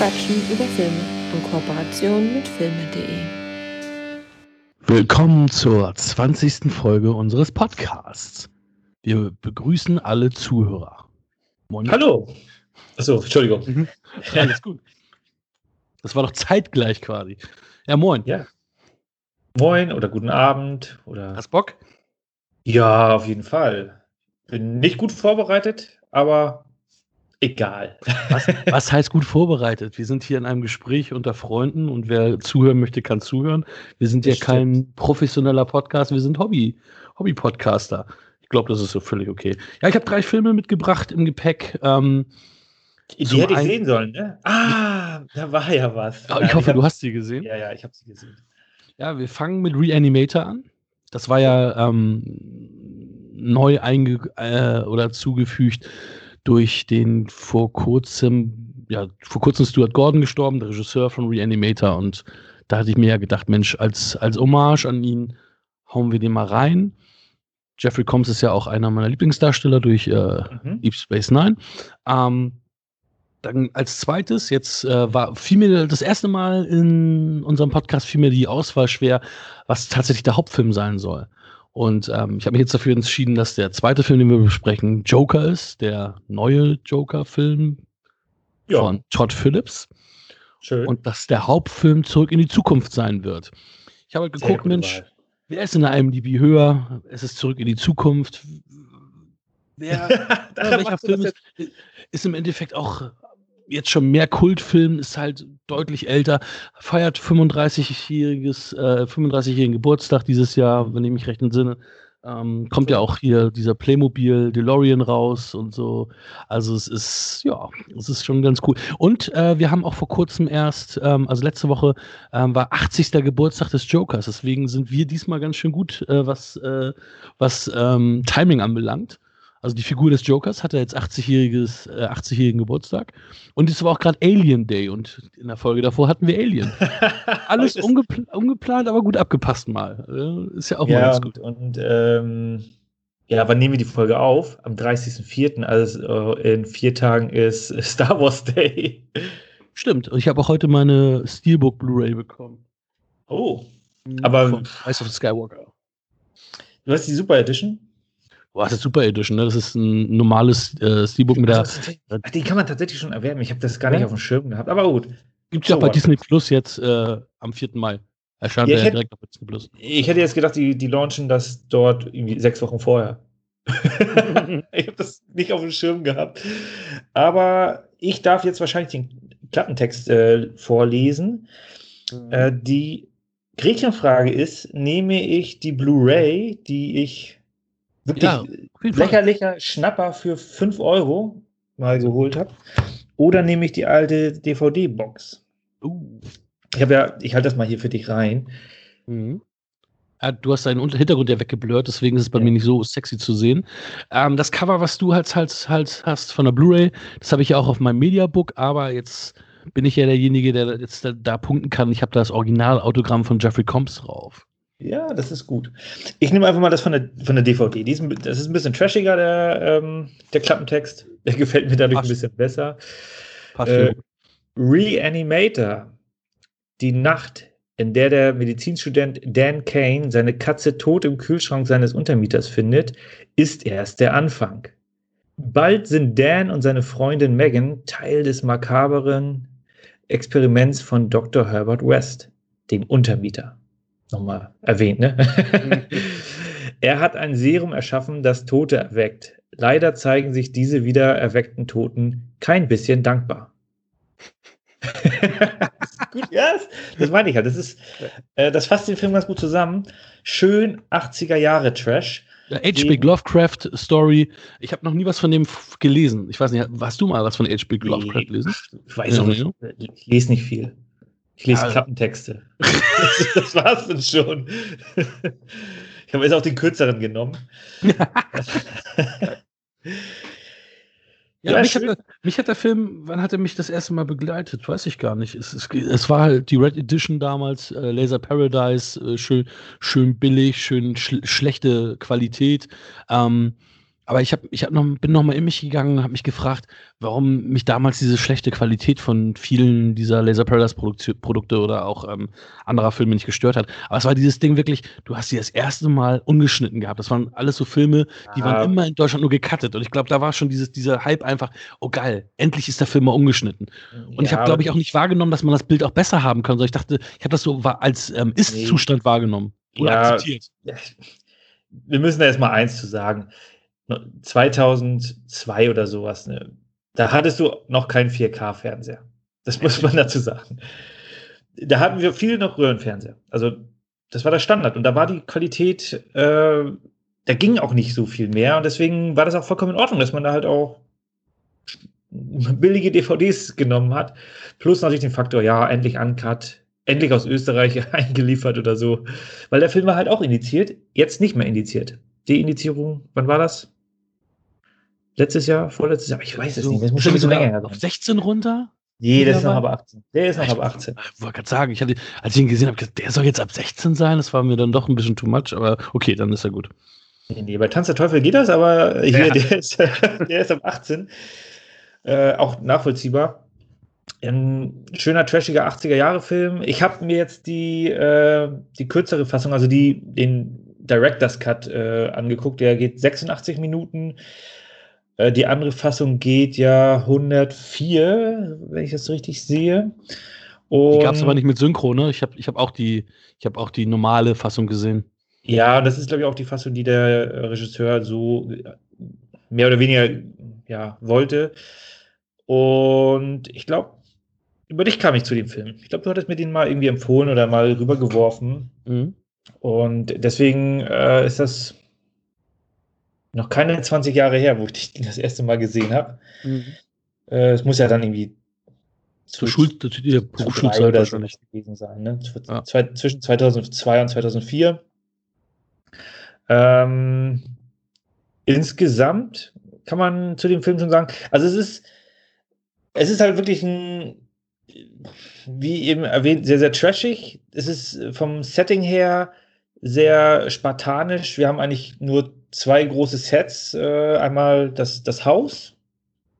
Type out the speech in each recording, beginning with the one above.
Quatschen über Filme in Kooperation mit filme.de. Willkommen zur 20. Folge unseres Podcasts. Wir begrüßen alle Zuhörer. Moin. Hallo. Achso, Entschuldigung. Mhm. Alles gut. Das war doch zeitgleich quasi. Ja, moin. Ja. Moin oder guten Abend oder. Hast Bock? Ja, auf jeden Fall. Bin nicht gut vorbereitet, aber egal. Was, was, heißt gut vorbereitet? Wir sind hier in einem Gespräch unter Freunden und wer zuhören möchte, kann zuhören. Wir sind ja kein professioneller Podcast, wir sind Hobby, Hobby-Podcaster. Ich glaube, das ist so völlig okay. Ja, ich habe drei Filme mitgebracht im Gepäck. Ähm, die hätte ich sehen sollen, ne? Ah, da war ja was. Oh, ich hoffe, ich hab, du hast sie gesehen. Ja, ja, ich habe sie gesehen. Ja, wir fangen mit Reanimator an. Das war ja ähm, neu einge äh, oder zugefügt durch den vor kurzem, ja, vor kurzem Stuart Gordon gestorben, der Regisseur von Reanimator. Und da hatte ich mir ja gedacht, Mensch, als, als Hommage an ihn hauen wir den mal rein. Jeffrey Combs ist ja auch einer meiner Lieblingsdarsteller durch äh, mhm. Deep Space Nine. Ähm, dann als zweites, jetzt äh, war fiel mir das erste Mal in unserem Podcast fiel mir die Auswahl schwer, was tatsächlich der Hauptfilm sein soll. Und ähm, ich habe mich jetzt dafür entschieden, dass der zweite Film, den wir besprechen, Joker ist, der neue Joker-Film ja. von Todd Phillips. Schön. Und dass der Hauptfilm zurück in die Zukunft sein wird. Ich habe halt geguckt, Mensch, Wahl. wer ist in der IMDb höher? Es ist zurück in die Zukunft. Wer, welcher Film ist, ist im Endeffekt auch jetzt schon mehr Kultfilm, ist halt deutlich älter, feiert 35-jähriges, äh, 35-jährigen Geburtstag dieses Jahr, wenn ich mich recht entsinne. Ähm, kommt ja auch hier dieser Playmobil DeLorean raus und so. Also es ist, ja, es ist schon ganz cool. Und äh, wir haben auch vor kurzem erst, ähm, also letzte Woche ähm, war 80. Geburtstag des Jokers. Deswegen sind wir diesmal ganz schön gut, äh, was, äh, was ähm, Timing anbelangt. Also die Figur des Jokers hatte jetzt 80-jähriges, äh, 80-jährigen Geburtstag. Und es war auch gerade Alien Day und in der Folge davor hatten wir Alien. Alles ungepl ungeplant, aber gut abgepasst mal. Ist ja auch ja, mal ganz gut. Und, und ähm, ja, wann nehmen wir die Folge auf? Am 30.04., also äh, in vier Tagen ist Star Wars Day. Stimmt. Und ich habe auch heute meine Steelbook Blu-ray bekommen. Oh. Aber. Von Rise of Skywalker. Du hast die Super Edition? Boah, das ist Super Edition, ne? Das ist ein normales äh, Steelbook mit der. Ach, die kann man tatsächlich schon erwerben. Ich habe das gar nicht auf dem Schirm gehabt. Aber gut. Gibt es ja auch bei Disney Plus jetzt äh, am 4. Mai. Erscheint ja, ja direkt auf Disney Plus. Ich hätte jetzt gedacht, die, die launchen das dort irgendwie sechs Wochen vorher. ich habe das nicht auf dem Schirm gehabt. Aber ich darf jetzt wahrscheinlich den Klappentext äh, vorlesen. Mhm. Äh, die Gretchenfrage ist: Nehme ich die Blu-ray, die ich wirklich ja, lächerlicher Schnapper für 5 Euro mal geholt habe. Oder nehme ich die alte DVD-Box. Uh. Ich habe ja, ich halte das mal hier für dich rein. Mhm. Ja, du hast deinen Hintergrund ja weggeblurrt, deswegen ist es bei ja. mir nicht so sexy zu sehen. Ähm, das Cover, was du halt, halt, halt hast von der Blu-ray, das habe ich ja auch auf meinem Mediabook, aber jetzt bin ich ja derjenige, der jetzt da, da punkten kann. Ich habe das Originalautogramm von Jeffrey Combs drauf. Ja, das ist gut. Ich nehme einfach mal das von der, von der DVD. Ist, das ist ein bisschen trashiger, der, ähm, der Klappentext. Der gefällt mir dadurch Passt. ein bisschen besser. Äh, Reanimator. Die Nacht, in der der Medizinstudent Dan Kane seine Katze tot im Kühlschrank seines Untermieters findet, ist erst der Anfang. Bald sind Dan und seine Freundin Megan Teil des makaberen Experiments von Dr. Herbert West, dem Untermieter nochmal erwähnt, ne? er hat ein Serum erschaffen, das Tote erweckt. Leider zeigen sich diese wieder erweckten Toten kein bisschen dankbar. das gut, ja, das, meine ich halt. Das, ist, äh, das fasst den Film ganz gut zusammen. Schön 80er Jahre Trash. H.P. Lovecraft Story. Ich habe noch nie was von dem gelesen. Ich weiß nicht, hast du mal was von H.P. Lovecraft gelesen? Ich weiß ja, nicht. Ich lese nicht viel. Ich lese ja. Klappentexte. das war's dann schon. Ich habe jetzt auch den kürzeren genommen. Ja, ja mich, hat, mich, hat, der Film, wann hat er mich das erste Mal begleitet? Weiß ich gar nicht. Es, es, es war halt die Red Edition damals, äh, Laser Paradise, äh, schön, schön billig, schön sch schlechte Qualität. Ähm, Aber ich, hab, ich hab noch, bin noch mal in mich gegangen, habe mich gefragt, warum mich damals diese schlechte Qualität von vielen dieser Laser Paradise Produkte oder auch ähm, anderer Filme nicht gestört hat. Aber es war dieses Ding wirklich, du hast sie das erste Mal ungeschnitten gehabt. Das waren alles so Filme, die ah. waren immer in Deutschland nur gecuttet. Und ich glaube, da war schon dieses, dieser Hype einfach, oh geil, endlich ist der Film mal ungeschnitten. Und ja, ich habe, glaube ich, auch nicht wahrgenommen, dass man das Bild auch besser haben kann. Ich dachte, ich habe das so als ähm, Ist-Zustand nee. wahrgenommen. Oder ja, akzeptiert. Wir müssen da erstmal eins zu sagen. 2002 oder sowas, ne? da hattest du noch keinen 4K-Fernseher. Das muss man dazu sagen. Da hatten wir viele noch Röhrenfernseher. Also, das war der Standard. Und da war die Qualität, äh, da ging auch nicht so viel mehr. Und deswegen war das auch vollkommen in Ordnung, dass man da halt auch billige DVDs genommen hat. Plus natürlich den Faktor, ja, endlich Uncut, endlich aus Österreich eingeliefert oder so. Weil der Film war halt auch indiziert, jetzt nicht mehr indiziert. Die Indizierung, wann war das? Letztes Jahr, vorletztes Jahr, ich weiß es so, nicht. Das muss schon ein bisschen länger her Auf 16 runter? Nee, der ist noch ab 18. Der ist noch ab 18. Ich wollte gerade sagen, ich hatte, als ich ihn gesehen habe, der soll jetzt ab 16 sein. Das war mir dann doch ein bisschen too much, aber okay, dann ist er gut. Nee, nee bei Tanz der Teufel geht das, aber hier, ja. der, ist, der ist ab 18. Äh, auch nachvollziehbar. Ein schöner, trashiger 80er-Jahre-Film. Ich habe mir jetzt die, äh, die kürzere Fassung, also die, den Director's Cut äh, angeguckt. Der geht 86 Minuten. Äh, die andere Fassung geht ja 104, wenn ich das richtig sehe. Und die gab es aber nicht mit Synchro, ne? Ich habe ich hab auch, die, hab auch die normale Fassung gesehen. Ja, das ist, glaube ich, auch die Fassung, die der Regisseur so mehr oder weniger ja, wollte. Und ich glaube, über dich kam ich zu dem Film. Ich glaube, du hattest mir den mal irgendwie empfohlen oder mal rübergeworfen. Mhm. Und deswegen äh, ist das noch keine 20 Jahre her, wo ich dich das erste Mal gesehen habe. Mhm. Äh, es muss ja dann irgendwie zur Schul der Berufsschulzeit oder so gewesen sein, ne? Ja. zwischen 2002 und 2004. Ähm, insgesamt kann man zu dem Film schon sagen, also es ist, es ist halt wirklich ein, wie eben erwähnt, sehr, sehr trashig. Es ist vom Setting her sehr spartanisch. Wir haben eigentlich nur zwei große Sets. Äh, einmal das, das Haus,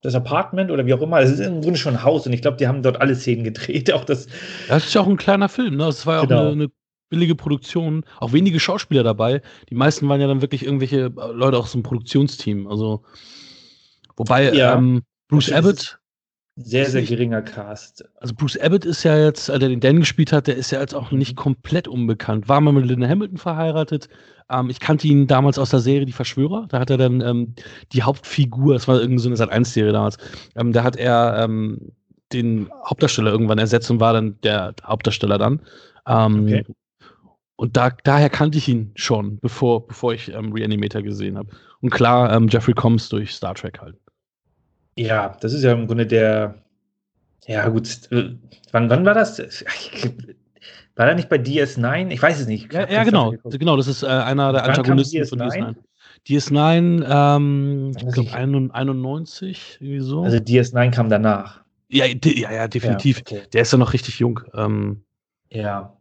das Apartment oder wie auch immer. Es ist im Grunde schon ein Haus und ich glaube, die haben dort alle Szenen gedreht. Auch das, das ist ja auch ein kleiner Film. Ne? Das war ja auch genau. eine, eine billige Produktion. Auch wenige Schauspieler dabei. Die meisten waren ja dann wirklich irgendwelche Leute aus dem Produktionsteam. Also, wobei ja, ähm, Bruce Abbott sehr, sehr geringer Cast. Also Bruce Abbott ist ja jetzt, der den Dan gespielt hat, der ist ja jetzt auch nicht komplett unbekannt. War mal mit Linda Hamilton verheiratet. Ähm, ich kannte ihn damals aus der Serie Die Verschwörer. Da hat er dann ähm, die Hauptfigur, das war irgendeine so eine Sat 1-Serie damals, ähm, da hat er ähm, den Hauptdarsteller irgendwann ersetzt und war dann der Hauptdarsteller dann. Ähm, okay. Und da, daher kannte ich ihn schon, bevor, bevor ich ähm, Reanimator gesehen habe. Und klar, Jeffrey Combs durch Star Trek halt. Ja, das ist ja im Grunde der. Ja, gut. Äh, wann, wann war das? War er nicht bei DS9? Ich weiß es nicht. Ja, ja genau. Genau, das ist äh, einer der Antagonisten DS9? von DS9. DS9, ähm, ich glaube 91, irgendwie so. Also DS9 kam danach. Ja, ja, ja definitiv. Ja, okay. Der ist ja noch richtig jung. Ähm, ja.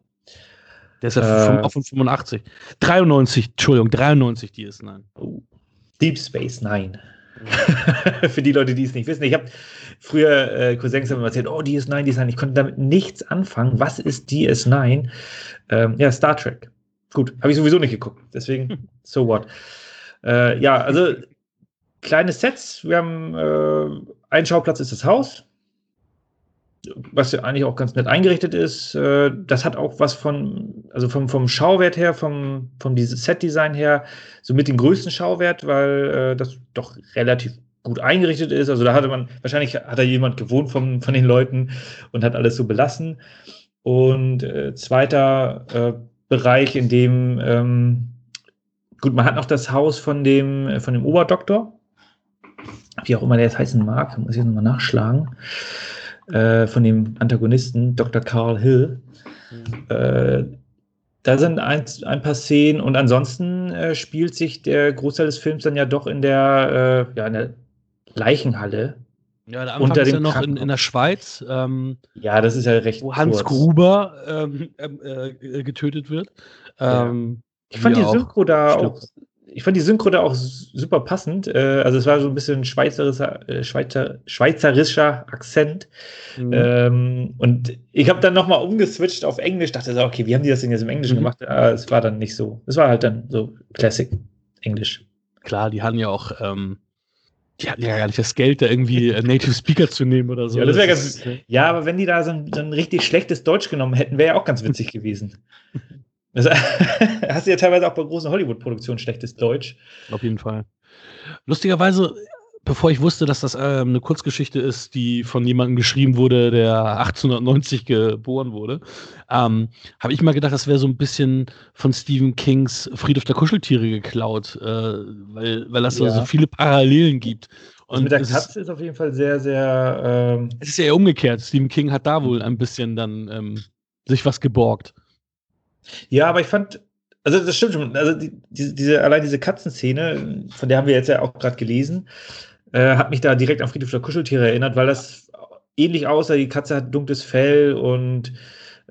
Der ist ja äh, von 85. 93, Entschuldigung, 93 DS9. Oh. Deep Space Nine. Für die Leute, die es nicht wissen. Ich habe früher äh, Cousins haben immer erzählt, oh, DS9, DS9. Ich konnte damit nichts anfangen. Was ist DS9? Ähm, ja, Star Trek. Gut, habe ich sowieso nicht geguckt. Deswegen, so what. Äh, ja, also kleine Sets. Wir haben äh, ein Schauplatz ist das Haus was ja eigentlich auch ganz nett eingerichtet ist. Äh, das hat auch was von, also vom, vom Schauwert her, vom, vom Set-Design her, so mit dem größten Schauwert, weil äh, das doch relativ gut eingerichtet ist. Also da hatte man, wahrscheinlich hat da jemand gewohnt von, von den Leuten und hat alles so belassen. Und äh, zweiter äh, Bereich, in dem, ähm, gut, man hat noch das Haus von dem, von dem Oberdoktor, wie auch immer der jetzt heißen mag, muss ich nochmal nachschlagen. Äh, von dem Antagonisten, Dr. Carl Hill. Mhm. Äh, da sind ein, ein paar Szenen und ansonsten äh, spielt sich der Großteil des Films dann ja doch in der, äh, ja, in der Leichenhalle. Ja, der Anfang unter ist ja noch in, in der Schweiz. Ähm, ja, das ist ja recht. Wo Hans kurz. Gruber ähm, ähm äh, getötet wird. Ja. Ähm, ich fand die Synchro da auch ich fand die Synchro da auch super passend. Äh, also es war so ein bisschen schweizerischer, äh, Schweizer, schweizerischer Akzent. Mhm. Ähm, und ich habe dann nochmal umgeswitcht auf Englisch, dachte so, okay, wie haben die das denn jetzt im Englischen mhm. gemacht? Äh, es war dann nicht so. Es war halt dann so Classic Englisch. Klar, die hatten ja auch, ähm, die hatten ja gar nicht das Geld, da irgendwie Native Speaker zu nehmen oder so. Ja, das ganz. Ja, aber wenn die da so ein, so ein richtig schlechtes Deutsch genommen hätten, wäre ja auch ganz witzig gewesen. Das hast du ja teilweise auch bei großen Hollywood-Produktionen schlechtes Deutsch. Auf jeden Fall. Lustigerweise, bevor ich wusste, dass das äh, eine Kurzgeschichte ist, die von jemandem geschrieben wurde, der 1890 geboren wurde, ähm, habe ich mal gedacht, das wäre so ein bisschen von Stephen Kings Friedhof der Kuscheltiere geklaut, äh, weil, weil das ja. so viele Parallelen gibt. Und mit der Katze ist, ist, auf jeden Fall sehr, sehr. Ähm es ist ja eher umgekehrt. Stephen King hat da wohl ein bisschen dann ähm, sich was geborgt. Ja, aber ich fand, also das stimmt schon. Also die, die, diese, allein diese Katzenszene, von der haben wir jetzt ja auch gerade gelesen, äh, hat mich da direkt an Friedhof der Kuscheltiere erinnert, weil das ähnlich aussah. Die Katze hat dunkles Fell und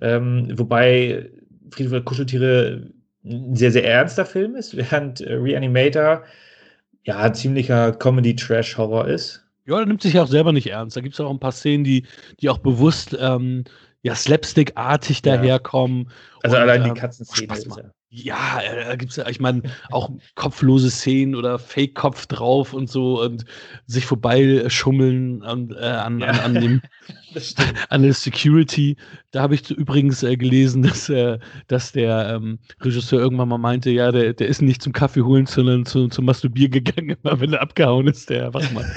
ähm, wobei Friedhof der Kuscheltiere ein sehr, sehr ernster Film ist, während äh, Reanimator ja ein ziemlicher Comedy-Trash-Horror ist. Ja, der nimmt sich ja auch selber nicht ernst. Da gibt es auch ein paar Szenen, die, die auch bewusst ähm, ja, Slapstick-artig ja. daherkommen. Also und, allein die ähm, Katzenszene ist ja. Ja, äh, da gibt es ja, ich meine, auch kopflose Szenen oder Fake-Kopf drauf und so und sich vorbeischummeln an, äh, an, ja. an, an, dem, an der Security. Da habe ich übrigens äh, gelesen, dass, äh, dass der ähm, Regisseur irgendwann mal meinte, ja, der, der ist nicht zum Kaffee holen, sondern zu, zum Masturbieren gegangen, immer wenn er abgehauen ist, der Wachmann.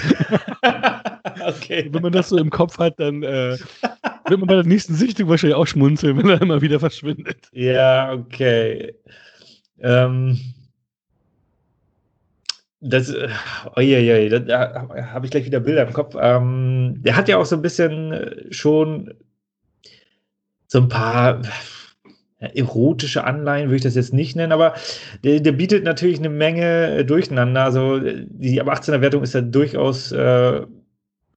okay. Wenn man das so im Kopf hat, dann äh, wird man bei der nächsten Sichtung wahrscheinlich auch schmunzeln, wenn er immer wieder verschwindet. Ja, okay. Ähm, das, oh je, je, da habe ich gleich wieder Bilder im Kopf. Ähm, der hat ja auch so ein bisschen äh, schon so ein paar erotische Anleihen, würde ich das jetzt nicht nennen, aber der, der bietet natürlich eine Menge äh, Durcheinander. Also die ab 18er Wertung ist ja durchaus äh,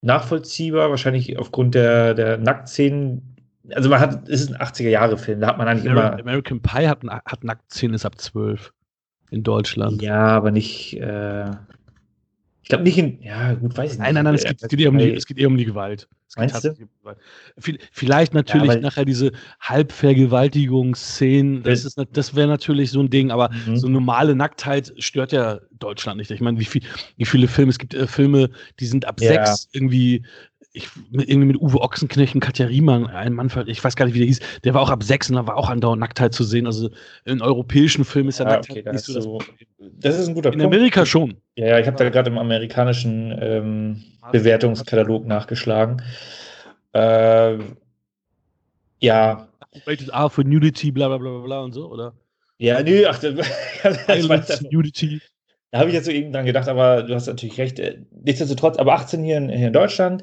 nachvollziehbar, wahrscheinlich aufgrund der, der Nacktszenen. Also man hat, es ist ein 80er-Jahre-Film, da hat man eigentlich American, immer. American Pie hat, hat Nacktszenen ist ab 12 in Deutschland. Ja, aber nicht. Äh, ich glaube nicht in. Ja, gut, weiß ich nicht. Nein, nein, nein, es geht, es geht, eher, um die, es geht eher um die Gewalt. Meinst du? Vielleicht natürlich ja, nachher diese Halbvergewaltigungsszenen, das, ist, das wäre natürlich so ein Ding, aber mhm. so normale Nacktheit stört ja Deutschland nicht. Ich meine, wie, viel, wie viele Filme, es gibt äh, Filme, die sind ab ja. sechs irgendwie ich, irgendwie mit Uwe Ochsenknecht und Katja Riemann, ein Mann, ich weiß gar nicht, wie der hieß, der war auch ab sechs und da war auch andauernd Nacktheit zu sehen. Also in europäischen Filmen ist ja, ja Nacktheit okay, nicht so das, das ist ein guter in Punkt. In Amerika schon. Ja, ja, ich habe da gerade im amerikanischen ähm, Bewertungskatalog nachgeschlagen. Äh, ja. Rated R für Nudity, bla bla bla bla und so, oder? Ja, nö, ach, das, das Nudity. Da habe ich jetzt so eben dran gedacht, aber du hast natürlich recht. Äh, nichtsdestotrotz, aber 18 hier in, hier in Deutschland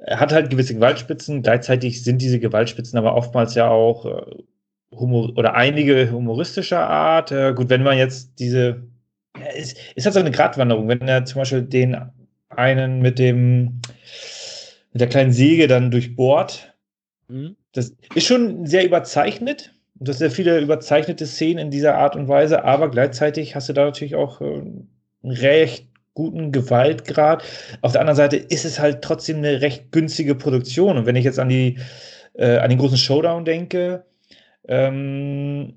äh, hat halt gewisse Gewaltspitzen. Gleichzeitig sind diese Gewaltspitzen aber oftmals ja auch äh, Humor oder einige humoristischer Art. Äh, gut, wenn man jetzt diese, ja, ist, ist halt so eine Gratwanderung, wenn er zum Beispiel den einen mit dem mit der kleinen Säge dann durchbohrt. Mhm. Das ist schon sehr überzeichnet. Und das sind sehr viele überzeichnete Szenen in dieser Art und Weise, aber gleichzeitig hast du da natürlich auch äh, einen recht guten Gewaltgrad. Auf der anderen Seite ist es halt trotzdem eine recht günstige Produktion. Und wenn ich jetzt an die äh, an den großen Showdown denke, ähm,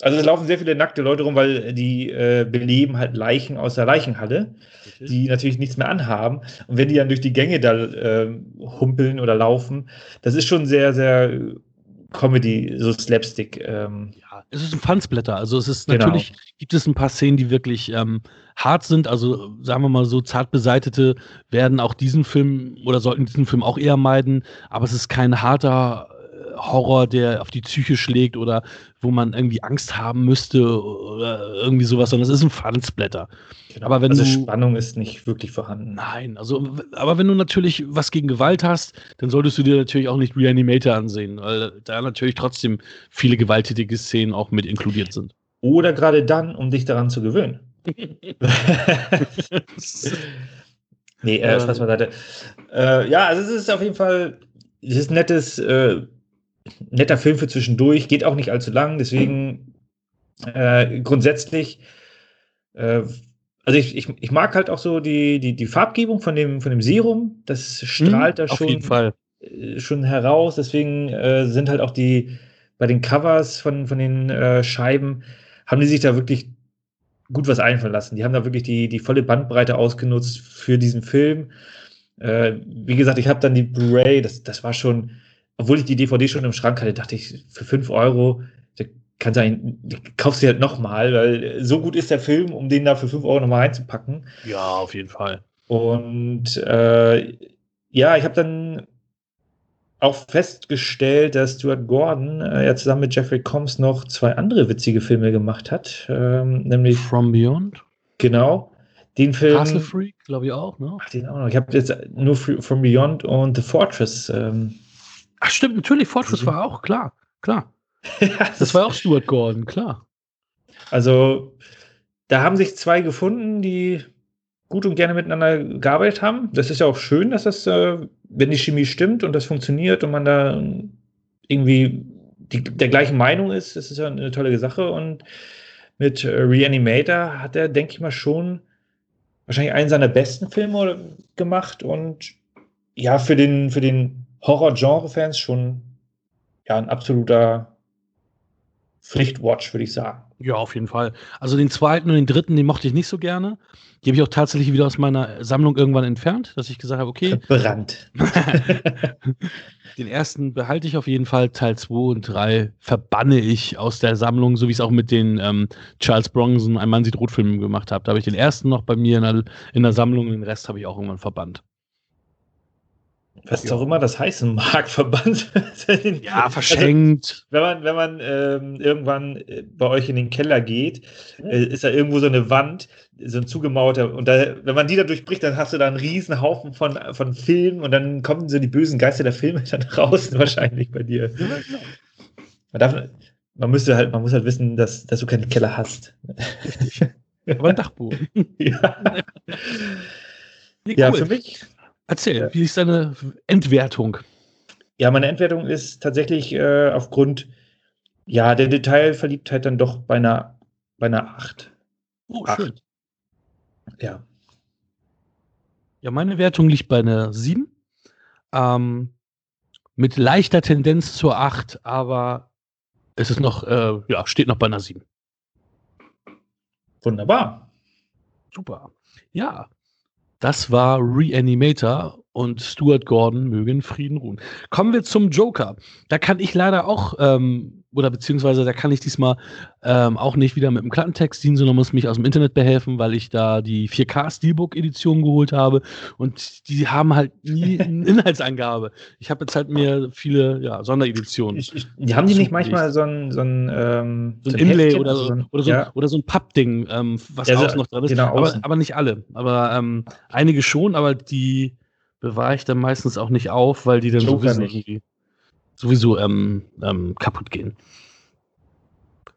also es laufen sehr viele nackte Leute rum, weil die äh, beleben halt Leichen aus der Leichenhalle, die natürlich nichts mehr anhaben. Und wenn die dann durch die Gänge da äh, humpeln oder laufen, das ist schon sehr, sehr Comedy, so Slapstick. Ähm. Ja, es ist ein Fansblätter. Also es ist genau. natürlich gibt es ein paar Szenen, die wirklich ähm, hart sind. Also sagen wir mal so, zart beseitete werden auch diesen Film oder sollten diesen Film auch eher meiden. Aber es ist kein harter Horror, der auf die Psyche schlägt oder wo man irgendwie Angst haben müsste oder irgendwie sowas, sondern es ist ein Fansblätter. Genau. Aber wenn also du, Spannung ist nicht wirklich vorhanden. Nein, also aber wenn du natürlich was gegen Gewalt hast, dann solltest du dir natürlich auch nicht Reanimator ansehen, weil da natürlich trotzdem viele gewalttätige Szenen auch mit inkludiert sind. Oder gerade dann, um dich daran zu gewöhnen. nee, äh, Spaß beiseite. Äh, ja, also es ist auf jeden Fall, es ist nettes, äh, netter Film für zwischendurch, geht auch nicht allzu lang, deswegen äh, grundsätzlich Äh, also ich, ich, ich mag halt auch so die, die, die Farbgebung von dem, von dem Serum. Das strahlt hm, da schon, äh, schon heraus. Deswegen äh, sind halt auch die bei den Covers von, von den äh, Scheiben, haben die sich da wirklich gut was einfallen lassen. Die haben da wirklich die, die volle Bandbreite ausgenutzt für diesen Film. Äh, wie gesagt, ich habe dann die Blu-ray, das, das war schon, obwohl ich die DVD schon im Schrank hatte, dachte ich, für 5 Euro, da kannst du einen, kaufst du halt nochmal, weil so gut ist der Film, um den da für 5 Euro nochmal reinzupacken. Ja, auf jeden Fall. Und äh, ja, ich habe dann auch festgestellt, dass Stuart Gordon äh, ja zusammen mit Jeffrey Combs noch zwei andere witzige Filme gemacht hat, ähm, nämlich From Beyond. Genau. Den Film. Castle Freak, glaube ich auch, ne? Ach, den auch noch. Ich habe jetzt nur From Beyond und The Fortress. Ähm, Ach, stimmt, natürlich. Fortress war auch, klar, klar. das war auch Stuart Gordon, klar. Also, da haben sich zwei gefunden, die gut und gerne miteinander gearbeitet haben. Das ist ja auch schön, dass das, äh, wenn die Chemie stimmt und das funktioniert und man da irgendwie die, der gleichen Meinung ist, das ist ja eine tolle Sache. Und mit äh, Reanimator hat er, denke ich mal, schon wahrscheinlich einen seiner besten Filme gemacht und ja, für den, für den Horror-Genre-Fans schon ja, ein absoluter Pflichtwatch, würde ich sagen. Ja, auf jeden Fall. Also den zweiten und den dritten, den mochte ich nicht so gerne. Die habe ich auch tatsächlich wieder aus meiner Sammlung irgendwann entfernt, dass ich gesagt habe, okay. Verbrannt. den ersten behalte ich auf jeden Fall. Teil 2 und 3 verbanne ich aus der Sammlung, so wie ich es auch mit den ähm, Charles Bronson, ein Mann sieht Rotfilmen gemacht habe. Da habe ich den ersten noch bei mir in der, in der Sammlung, den Rest habe ich auch irgendwann verbannt. Was ja. auch immer das heißen mag, verbannt. ja, verschenkt. Also, wenn man, wenn man ähm, irgendwann äh, bei euch in den Keller geht, äh, ist da irgendwo so eine Wand, so ein zugemauerter, und da, wenn man die da durchbricht, dann hast du da einen riesen Haufen von, von Filmen und dann kommen so die bösen Geister der Filme dann draußen wahrscheinlich bei dir. Man, darf, man müsste halt, man muss halt wissen, dass, dass du keinen Keller hast. Richtig. Aber ein Dachbuch. ja. Nee, cool. ja, für mich Erzähl, ja. wie ist deine Entwertung? Ja, meine Entwertung ist tatsächlich äh, aufgrund ja, der Detailverliebtheit dann doch bei einer, bei einer 8. Oh, 8. schön. Ja. Ja, meine Wertung liegt bei einer 7. Ähm, mit leichter Tendenz zur 8, aber es ist noch, äh, ja, steht noch bei einer 7. Wunderbar. Super. Ja, das war Reanimator und Stuart Gordon möge in Frieden ruhen. Kommen wir zum Joker. Da kann ich leider auch ähm, oder beziehungsweise da kann ich diesmal ähm, auch nicht wieder mit dem Klappentext dienen, sondern muss mich aus dem Internet behelfen, weil ich da die 4K Steelbook Edition geholt habe und die haben halt nie eine Inhaltsangabe. Ich habe jetzt halt mir viele ja, Sondereditionen. Ich, ich, die haben die nicht manchmal so ein, so ein, ähm, so ein Inlay oder so, oder so, ja. oder so ein Pappding, ähm, was ja, außen noch drin ist. Genau, aber, aber, nicht alle. Aber ähm, einige schon, aber die bewahre ich dann meistens auch nicht auf, weil die dann sowieso irgendwie sowieso ähm, ähm, kaputt gehen.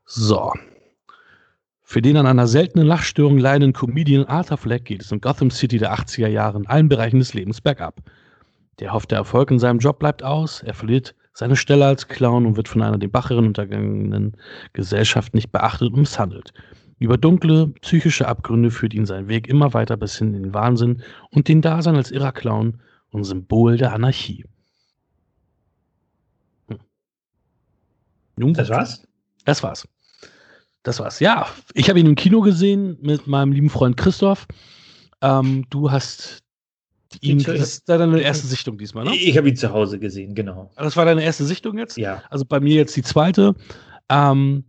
So. Für den an einer seltenen Lachstörung leidenden Comedian Arthur Fleck geht es in Gotham City der 80er Jahre in allen Bereichen des Lebens bergab. Der hoffte Erfolg in seinem Job bleibt aus, er verliert seine Stelle als Clown und wird von einer den Bach heruntergegangenen Gesellschaft nicht beachtet und misshandelt. Über dunkle psychische Abgründe führt ihn sein Weg immer weiter bis hin in den Wahnsinn und den Dasein als irrer Clown und Symbol der Anarchie. Nun, das war's? Das war's. Das war's. Ja, ich habe ihn im Kino gesehen mit meinem lieben Freund Christoph. Ähm, du hast ihn, das ist deine erste Sichtung diesmal, ne? Ich habe ihn zu Hause gesehen, genau. Das war deine erste Sichtung jetzt? Ja. Also bei mir jetzt die zweite. Ähm,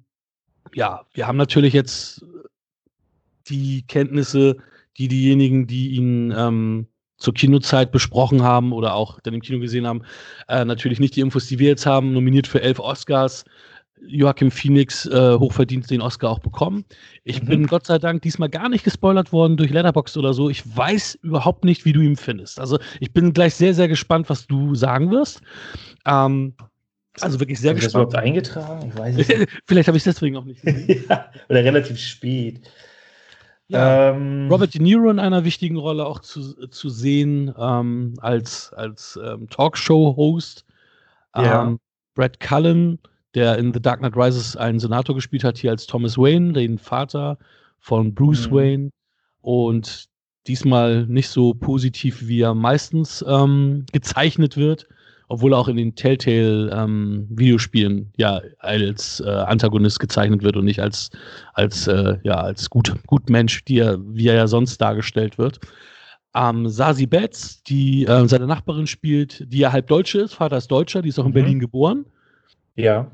ja, wir haben natürlich jetzt die Kenntnisse, die diejenigen, die ihn ähm, zur Kinozeit besprochen haben oder auch dann im Kino gesehen haben, äh, natürlich nicht die Infos, die wir jetzt haben, nominiert für elf Oscars. Joachim Phoenix äh, hochverdient den Oscar auch bekommen. Ich mhm. bin Gott sei Dank diesmal gar nicht gespoilert worden durch Letterboxd oder so. Ich weiß überhaupt nicht, wie du ihn findest. Also ich bin gleich sehr, sehr gespannt, was du sagen wirst. Ähm, also wirklich sehr Hab gespannt. Ich das eingetragen? Ich weiß nicht. Vielleicht habe ich es deswegen auch nicht gesehen. ja, oder relativ spät. Ja, ähm, Robert De Niro in einer wichtigen Rolle auch zu, zu sehen ähm, als, als ähm, Talkshow-Host. Ja. Ähm, Brad Cullen, der in The Dark Knight Rises einen Senator gespielt hat, hier als Thomas Wayne, den Vater von Bruce mhm. Wayne und diesmal nicht so positiv, wie er meistens ähm, gezeichnet wird, obwohl er auch in den Telltale-Videospielen ähm, ja als äh, Antagonist gezeichnet wird und nicht als, als, äh, ja, als gut, gut Mensch, die er, wie er ja sonst dargestellt wird. Ähm, Sasi Betz, die äh, seine Nachbarin spielt, die ja halb Deutsche ist, Vater ist Deutscher, die ist auch in mhm. Berlin geboren. Ja.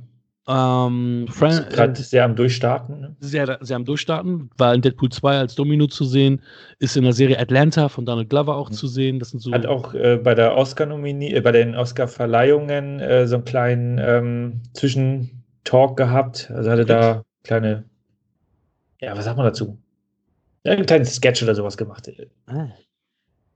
Ähm, Gerade äh, sehr am Durchstarten. Ne? Sehr, sehr am Durchstarten. War in Deadpool 2 als Domino zu sehen. Ist in der Serie Atlanta von Donald Glover auch mhm. zu sehen. Das sind so Hat auch äh, bei der Oscar äh, bei den Oscar-Verleihungen äh, so einen kleinen ähm, Zwischentalk gehabt. Also hatte da kleine, ja, was sagt man dazu? Ja, einen kleinen Sketch oder sowas gemacht. Ah.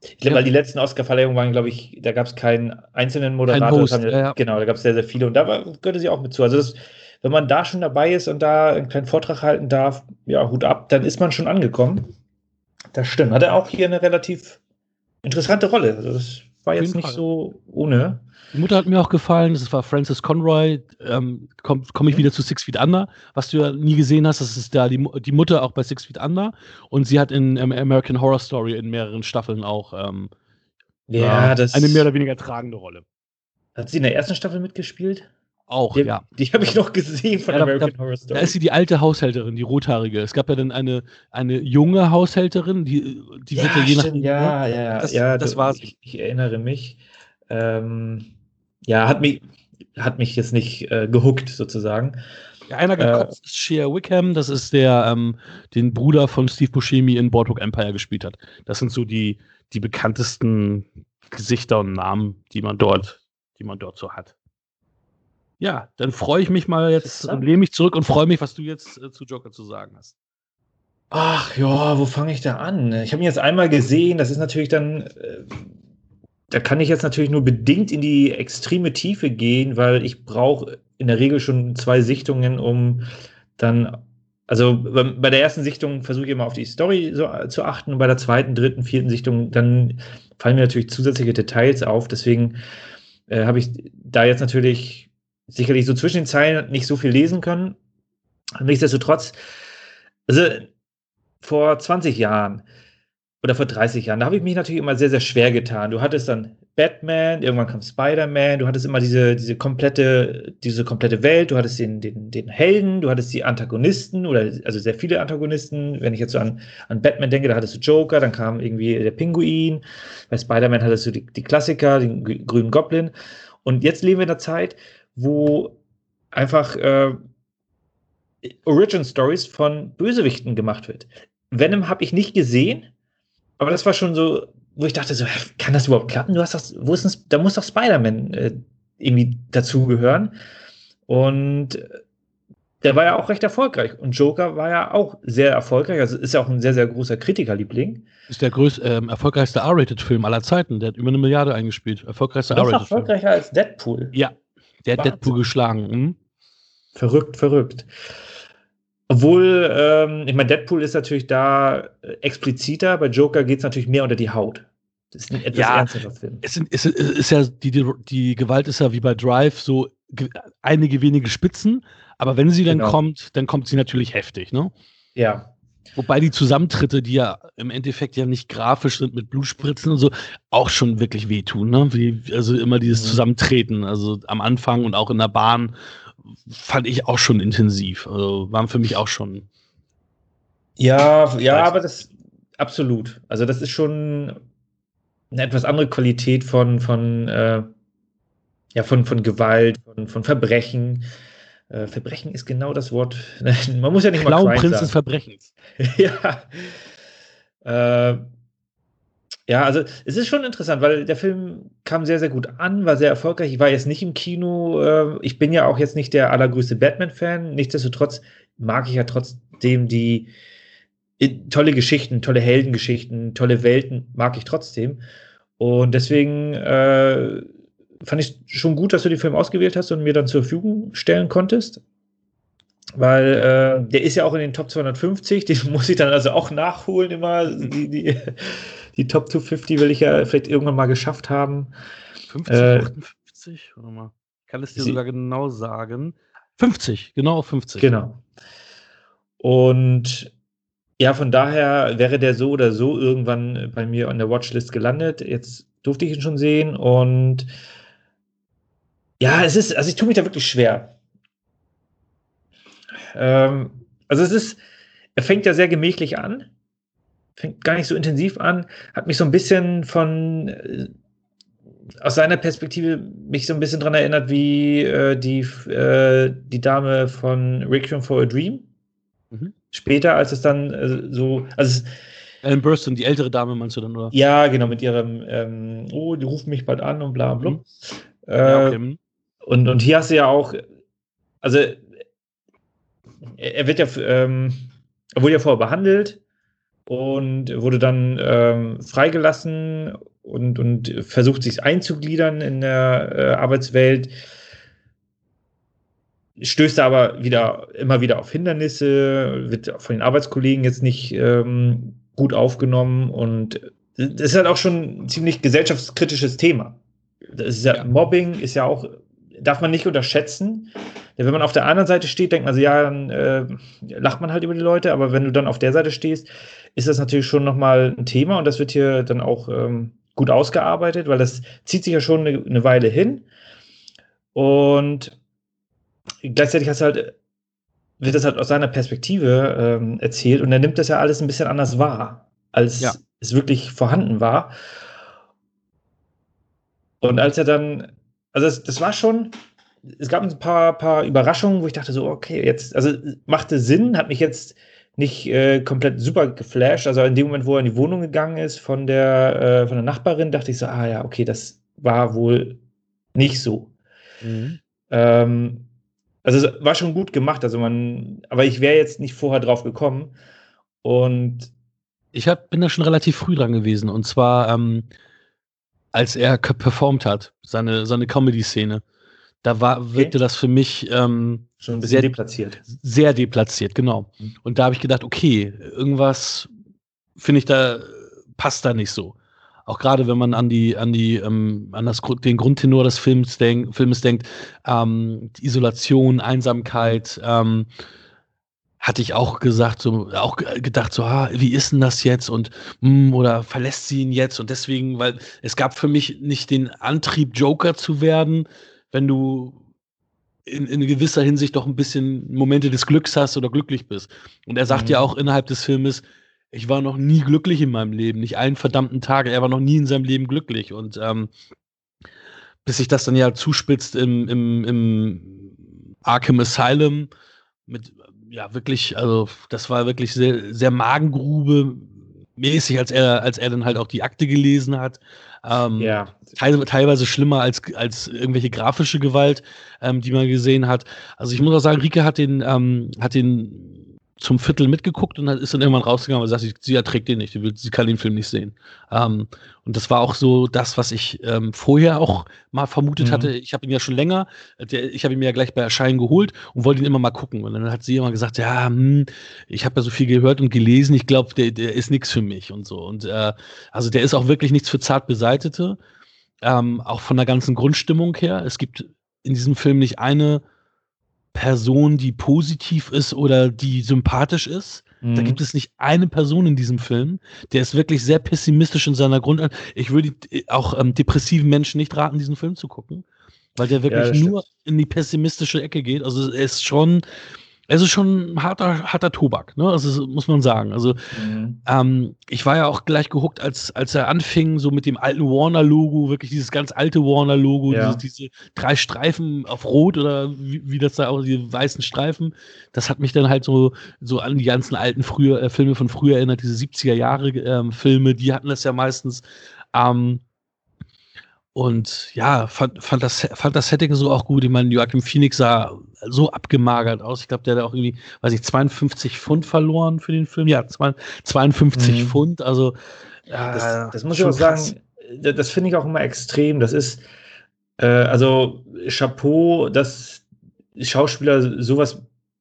Ich glaube, ja. weil die letzten Oscar-Verleihungen waren, glaube ich, da gab es keinen einzelnen Moderator. Kein Host, haben, ja, ja. Genau, da gab es sehr, sehr viele und da war, gehörte sie auch mit zu. Also, das, wenn man da schon dabei ist und da einen kleinen Vortrag halten darf, ja, Hut ab, dann ist man schon angekommen. Das stimmt. Hat er auch hier eine relativ interessante Rolle. Also, das war jetzt nicht Fall. so ohne. Die Mutter hat mir auch gefallen, das war Frances Conroy. Ähm, Komme komm ich wieder zu Six Feet Under, was du ja nie gesehen hast. Das ist da die, die Mutter auch bei Six Feet Under. Und sie hat in ähm, American Horror Story in mehreren Staffeln auch ähm, ja, das eine mehr oder weniger tragende Rolle. Hat sie in der ersten Staffel mitgespielt? Auch, die, ja. Die habe ich noch gesehen von ja, American da, Horror Story. Da ist sie die alte Haushälterin, die rothaarige. Es gab ja dann eine, eine junge Haushälterin, die, die ja, wird ja je nach. Ja, ja, das, ja. Das war ich, ich erinnere mich. Ähm, ja, hat mich, hat mich jetzt nicht äh, gehuckt, sozusagen. Einer gekotzt äh, ist Shea Wickham, das ist der, ähm, den Bruder von Steve Buscemi in Boardwalk Empire gespielt hat. Das sind so die, die bekanntesten Gesichter und Namen, die man dort, die man dort so hat. Ja, dann freue ich mich mal jetzt und lehne mich zurück und freue mich, was du jetzt äh, zu Joker zu sagen hast. Ach ja, wo fange ich da an? Ich habe ihn jetzt einmal gesehen, das ist natürlich dann äh, da kann ich jetzt natürlich nur bedingt in die extreme Tiefe gehen, weil ich brauche in der Regel schon zwei Sichtungen, um dann, also bei der ersten Sichtung versuche ich immer auf die Story so, zu achten und bei der zweiten, dritten, vierten Sichtung, dann fallen mir natürlich zusätzliche Details auf. Deswegen äh, habe ich da jetzt natürlich sicherlich so zwischen den Zeilen nicht so viel lesen können. Nichtsdestotrotz, also vor 20 Jahren oder vor 30 Jahren, da habe ich mich natürlich immer sehr, sehr schwer getan. Du hattest dann Batman, irgendwann kam Spider-Man, du hattest immer diese, diese komplette, diese komplette Welt, du hattest den, den, den Helden, du hattest die Antagonisten oder also sehr viele Antagonisten. Wenn ich jetzt so an, an Batman denke, da hattest du Joker, dann kam irgendwie der Pinguin, bei Spider-Man hattest du die, die Klassiker, den grünen Goblin. Und jetzt leben wir in einer Zeit, wo einfach äh, Origin Stories von Bösewichten gemacht wird. Venom habe ich nicht gesehen, aber das war schon so, wo ich dachte, so, kann das überhaupt klappen? Du hast das, wo ist denn, da muss doch Spider-Man äh, irgendwie dazugehören. Und äh, der war ja auch recht erfolgreich. Und Joker war ja auch sehr erfolgreich. Also ist ja auch ein sehr, sehr großer Kritikerliebling. Ist der größte, ähm, erfolgreichste R-Rated-Film aller Zeiten. Der hat über eine Milliarde eingespielt. Erfolgreichster R-Rated-Film. erfolgreicher als Deadpool. Ja, der hat Deadpool geschlagen. Hm? Verrückt, verrückt. Obwohl, ähm, ich meine, Deadpool ist natürlich da äh, expliziter, bei Joker geht es natürlich mehr unter die Haut. Das ist ein etwas ja, ernsterer Film. Es, sind, es ist ja, die, die, die, Gewalt ist ja wie bei Drive so einige wenige Spitzen, aber wenn sie dann genau. kommt, dann kommt sie natürlich heftig, ne? Ja. Wobei die Zusammentritte, die ja im Endeffekt ja nicht grafisch sind mit Blutspritzen und so, auch schon wirklich wehtun, ne? Wie, also immer dieses mhm. Zusammentreten, also am Anfang und auch in der Bahn fand ich auch schon intensiv. Also waren für mich auch schon. Ja, ja, aber das absolut. Also das ist schon eine etwas andere Qualität von, von, äh, ja, von, von Gewalt, von, von Verbrechen. Äh, Verbrechen ist genau das Wort. Man muss ja nicht Clown mal Prinz des Verbrechens. ja. Äh, ja, also es ist schon interessant, weil der Film kam sehr, sehr gut an, war sehr erfolgreich. Ich war jetzt nicht im Kino. Äh, ich bin ja auch jetzt nicht der allergrößte Batman-Fan. Nichtsdestotrotz mag ich ja trotzdem die tolle Geschichten, tolle Heldengeschichten, tolle Welten, mag ich trotzdem. Und deswegen äh, fand ich schon gut, dass du den Film ausgewählt hast und mir dann zur Verfügung stellen konntest. Weil äh, der ist ja auch in den Top 250, den muss ich dann also auch nachholen immer. Die, die, die Top 250 will ich ja vielleicht irgendwann mal geschafft haben. 50, äh, 58? Warte mal. Ich kann es dir sogar genau sagen. 50, genau 50. Genau. Und ja, von daher wäre der so oder so irgendwann bei mir an der Watchlist gelandet. Jetzt durfte ich ihn schon sehen und ja, es ist, also ich tue mich da wirklich schwer. Ähm, also es ist, er fängt ja sehr gemächlich an, fängt gar nicht so intensiv an, hat mich so ein bisschen von äh, aus seiner Perspektive mich so ein bisschen daran erinnert, wie äh, die, äh, die Dame von Requiem for a Dream. Mhm. Später, als es dann äh, so, also Ellen Burstyn, die ältere Dame, meinst du dann, oder? Ja, genau, mit ihrem, ähm, oh, die ruft mich bald an und bla bla. Mhm. Ja, okay. Und, und hier hast du ja auch, also er wird ja, ähm, er wurde ja vorher behandelt und wurde dann ähm, freigelassen und, und versucht sich einzugliedern in der äh, Arbeitswelt, stößt aber wieder immer wieder auf Hindernisse, wird von den Arbeitskollegen jetzt nicht ähm, gut aufgenommen und das ist halt auch schon ein ziemlich gesellschaftskritisches Thema. Das ist ja, ja. Mobbing ist ja auch, darf man nicht unterschätzen. Denn wenn man auf der anderen Seite steht, denkt man so, ja, dann äh, lacht man halt über die Leute, aber wenn du dann auf der Seite stehst, ist das natürlich schon nochmal ein Thema und das wird hier dann auch ähm, gut ausgearbeitet, weil das zieht sich ja schon eine, eine Weile hin. Und gleichzeitig hast du halt, wird das halt aus seiner Perspektive ähm, erzählt und er nimmt das ja alles ein bisschen anders wahr, als ja. es wirklich vorhanden war. Und als er dann, also das, das war schon, es gab ein paar, paar Überraschungen, wo ich dachte so, okay, jetzt, also machte Sinn, hat mich jetzt nicht äh, komplett super geflasht. Also in dem Moment, wo er in die Wohnung gegangen ist von der, äh, von der Nachbarin, dachte ich so, ah ja, okay, das war wohl nicht so. Mhm. Ähm, also es war schon gut gemacht, also man, aber ich wäre jetzt nicht vorher drauf gekommen. Und ich hab, bin da schon relativ früh dran gewesen. Und zwar, ähm, als er performt hat, seine, seine Comedy-Szene. Da war, wirkte okay. das für mich ähm, schon sehr deplatziert. Sehr deplatziert, genau. Mhm. Und da habe ich gedacht, okay, irgendwas finde ich da passt da nicht so. Auch gerade wenn man an die an die ähm, an das den Grundtenor des Films, denk, Filmes denkt, ähm, Isolation, Einsamkeit. Ähm, hatte ich auch gesagt, so, auch gedacht, so, ah, wie ist denn das jetzt? Und mh, hm, oder verlässt sie ihn jetzt? Und deswegen, weil es gab für mich nicht den Antrieb, Joker zu werden, wenn du in, in gewisser Hinsicht doch ein bisschen Momente des Glücks hast oder glücklich bist. Und er sagt mhm. ja auch innerhalb des Filmes, ich war noch nie glücklich in meinem Leben, nicht einen verdammten Tag. Er war noch nie in seinem Leben glücklich. Und ähm, bis sich das dann ja zuspitzt im, im, im Arkham Asylum mit, ja, wirklich, also das war wirklich sehr, sehr Magengrube mäßig, als er, als er dann halt auch die Akte gelesen hat. Ähm, ja. Teil, teilweise schlimmer als, als irgendwelche grafische Gewalt, ähm, die man gesehen hat. Also ich muss auch sagen, Rike hat den, ähm, hat den zum Viertel mitgeguckt und ist dann irgendwann rausgegangen und sagt, sie erträgt den nicht, sie kann den Film nicht sehen. Ähm, und das war auch so das, was ich ähm, vorher auch mal vermutet mhm. hatte. Ich habe ihn ja schon länger, der, ich habe ihn mir ja gleich bei Erscheinen geholt und wollte ihn immer mal gucken. Und dann hat sie immer gesagt, ja, hm, ich habe ja so viel gehört und gelesen, ich glaube, der, der ist nichts für mich und so. Und äh, also der ist auch wirklich nichts für zart beseitete, ähm, auch von der ganzen Grundstimmung her. Es gibt in diesem Film nicht eine Person, die positiv ist oder die sympathisch ist. Mhm. Da gibt es nicht eine Person in diesem Film. Der ist wirklich sehr pessimistisch in seiner Grundart. Ich würde auch ähm, depressiven Menschen nicht raten, diesen Film zu gucken, weil der wirklich ja, nur in die pessimistische Ecke geht. Also er ist schon es ist schon harter, harter Tobak, ne? Also muss man sagen. Also mhm. ähm, ich war ja auch gleich gehuckt, als, als er anfing, so mit dem alten Warner-Logo, wirklich dieses ganz alte Warner-Logo, ja. diese, diese, drei Streifen auf Rot oder wie, wie, das da auch, die weißen Streifen. Das hat mich dann halt so, so an die ganzen alten früher, äh, Filme von früher erinnert, diese 70er Jahre ähm, Filme, die hatten das ja meistens. Ähm, und ja, fand, fand, das, fand das Setting so auch gut. Ich meine, Joachim Phoenix sah so abgemagert aus. Ich glaube, der hat auch irgendwie, weiß ich, 52 Pfund verloren für den Film. Ja, 52 mhm. Pfund. Also, ja, das, das muss ich auch sagen, das finde ich auch immer extrem. Das ist, äh, also, Chapeau, dass Schauspieler sowas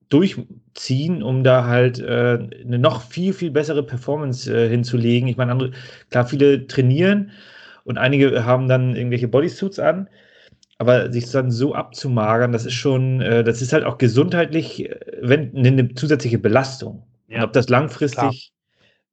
durchziehen, um da halt äh, eine noch viel, viel bessere Performance äh, hinzulegen. Ich meine, klar, viele trainieren und einige haben dann irgendwelche Bodysuits an. Aber sich dann so abzumagern, das ist schon, äh, das ist halt auch gesundheitlich, äh, wenn eine zusätzliche Belastung. Ja. Und ob das langfristig,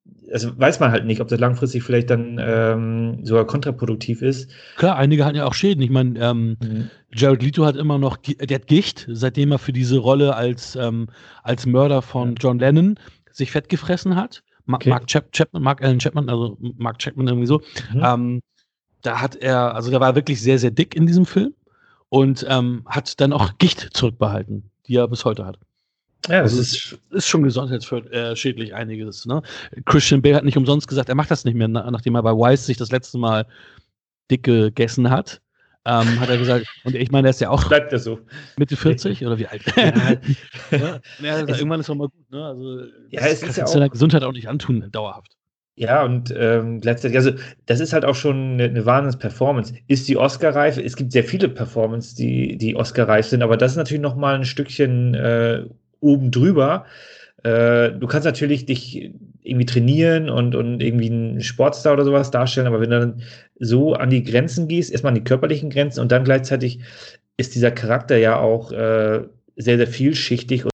Klar. also weiß man halt nicht, ob das langfristig vielleicht dann ähm, sogar kontraproduktiv ist. Klar, einige hatten ja auch Schäden. Ich meine, ähm, mhm. Jared Leto hat immer noch, der hat Gicht, seitdem er für diese Rolle als, ähm, als Mörder von John Lennon sich fett gefressen hat. Okay. Mark Chapman, Mark Allen Chapman, also Mark Chapman irgendwie so. Mhm. Ähm, da hat er, also der war wirklich sehr, sehr dick in diesem Film und ähm, hat dann auch Gicht zurückbehalten, die er bis heute hat. Ja, das also ist, ist schon gesundheitsschädlich äh, einiges. Ne? Christian Bale hat nicht umsonst gesagt, er macht das nicht mehr, nachdem er bei Wise sich das letzte Mal dick gegessen hat. Ähm, hat er gesagt, und ich meine, er ist ja auch Bleibt das so. Mitte 40 oder wie alt? ja, ja, ja irgendwann ist auch mal gut. Ne? Also, ja, es ist ja auch, seiner Gesundheit auch nicht antun, dauerhaft. Ja, und ähm, gleichzeitig, also das ist halt auch schon eine, eine Wahnsinns-Performance. Ist die Oscar-reif? Es gibt sehr viele Performances, die, die Oscar-reif sind, aber das ist natürlich noch mal ein Stückchen äh, oben drüber. Äh, du kannst natürlich dich irgendwie trainieren und, und irgendwie einen Sportstar oder sowas darstellen, aber wenn du dann so an die Grenzen gehst, erstmal an die körperlichen Grenzen und dann gleichzeitig ist dieser Charakter ja auch äh, sehr, sehr vielschichtig und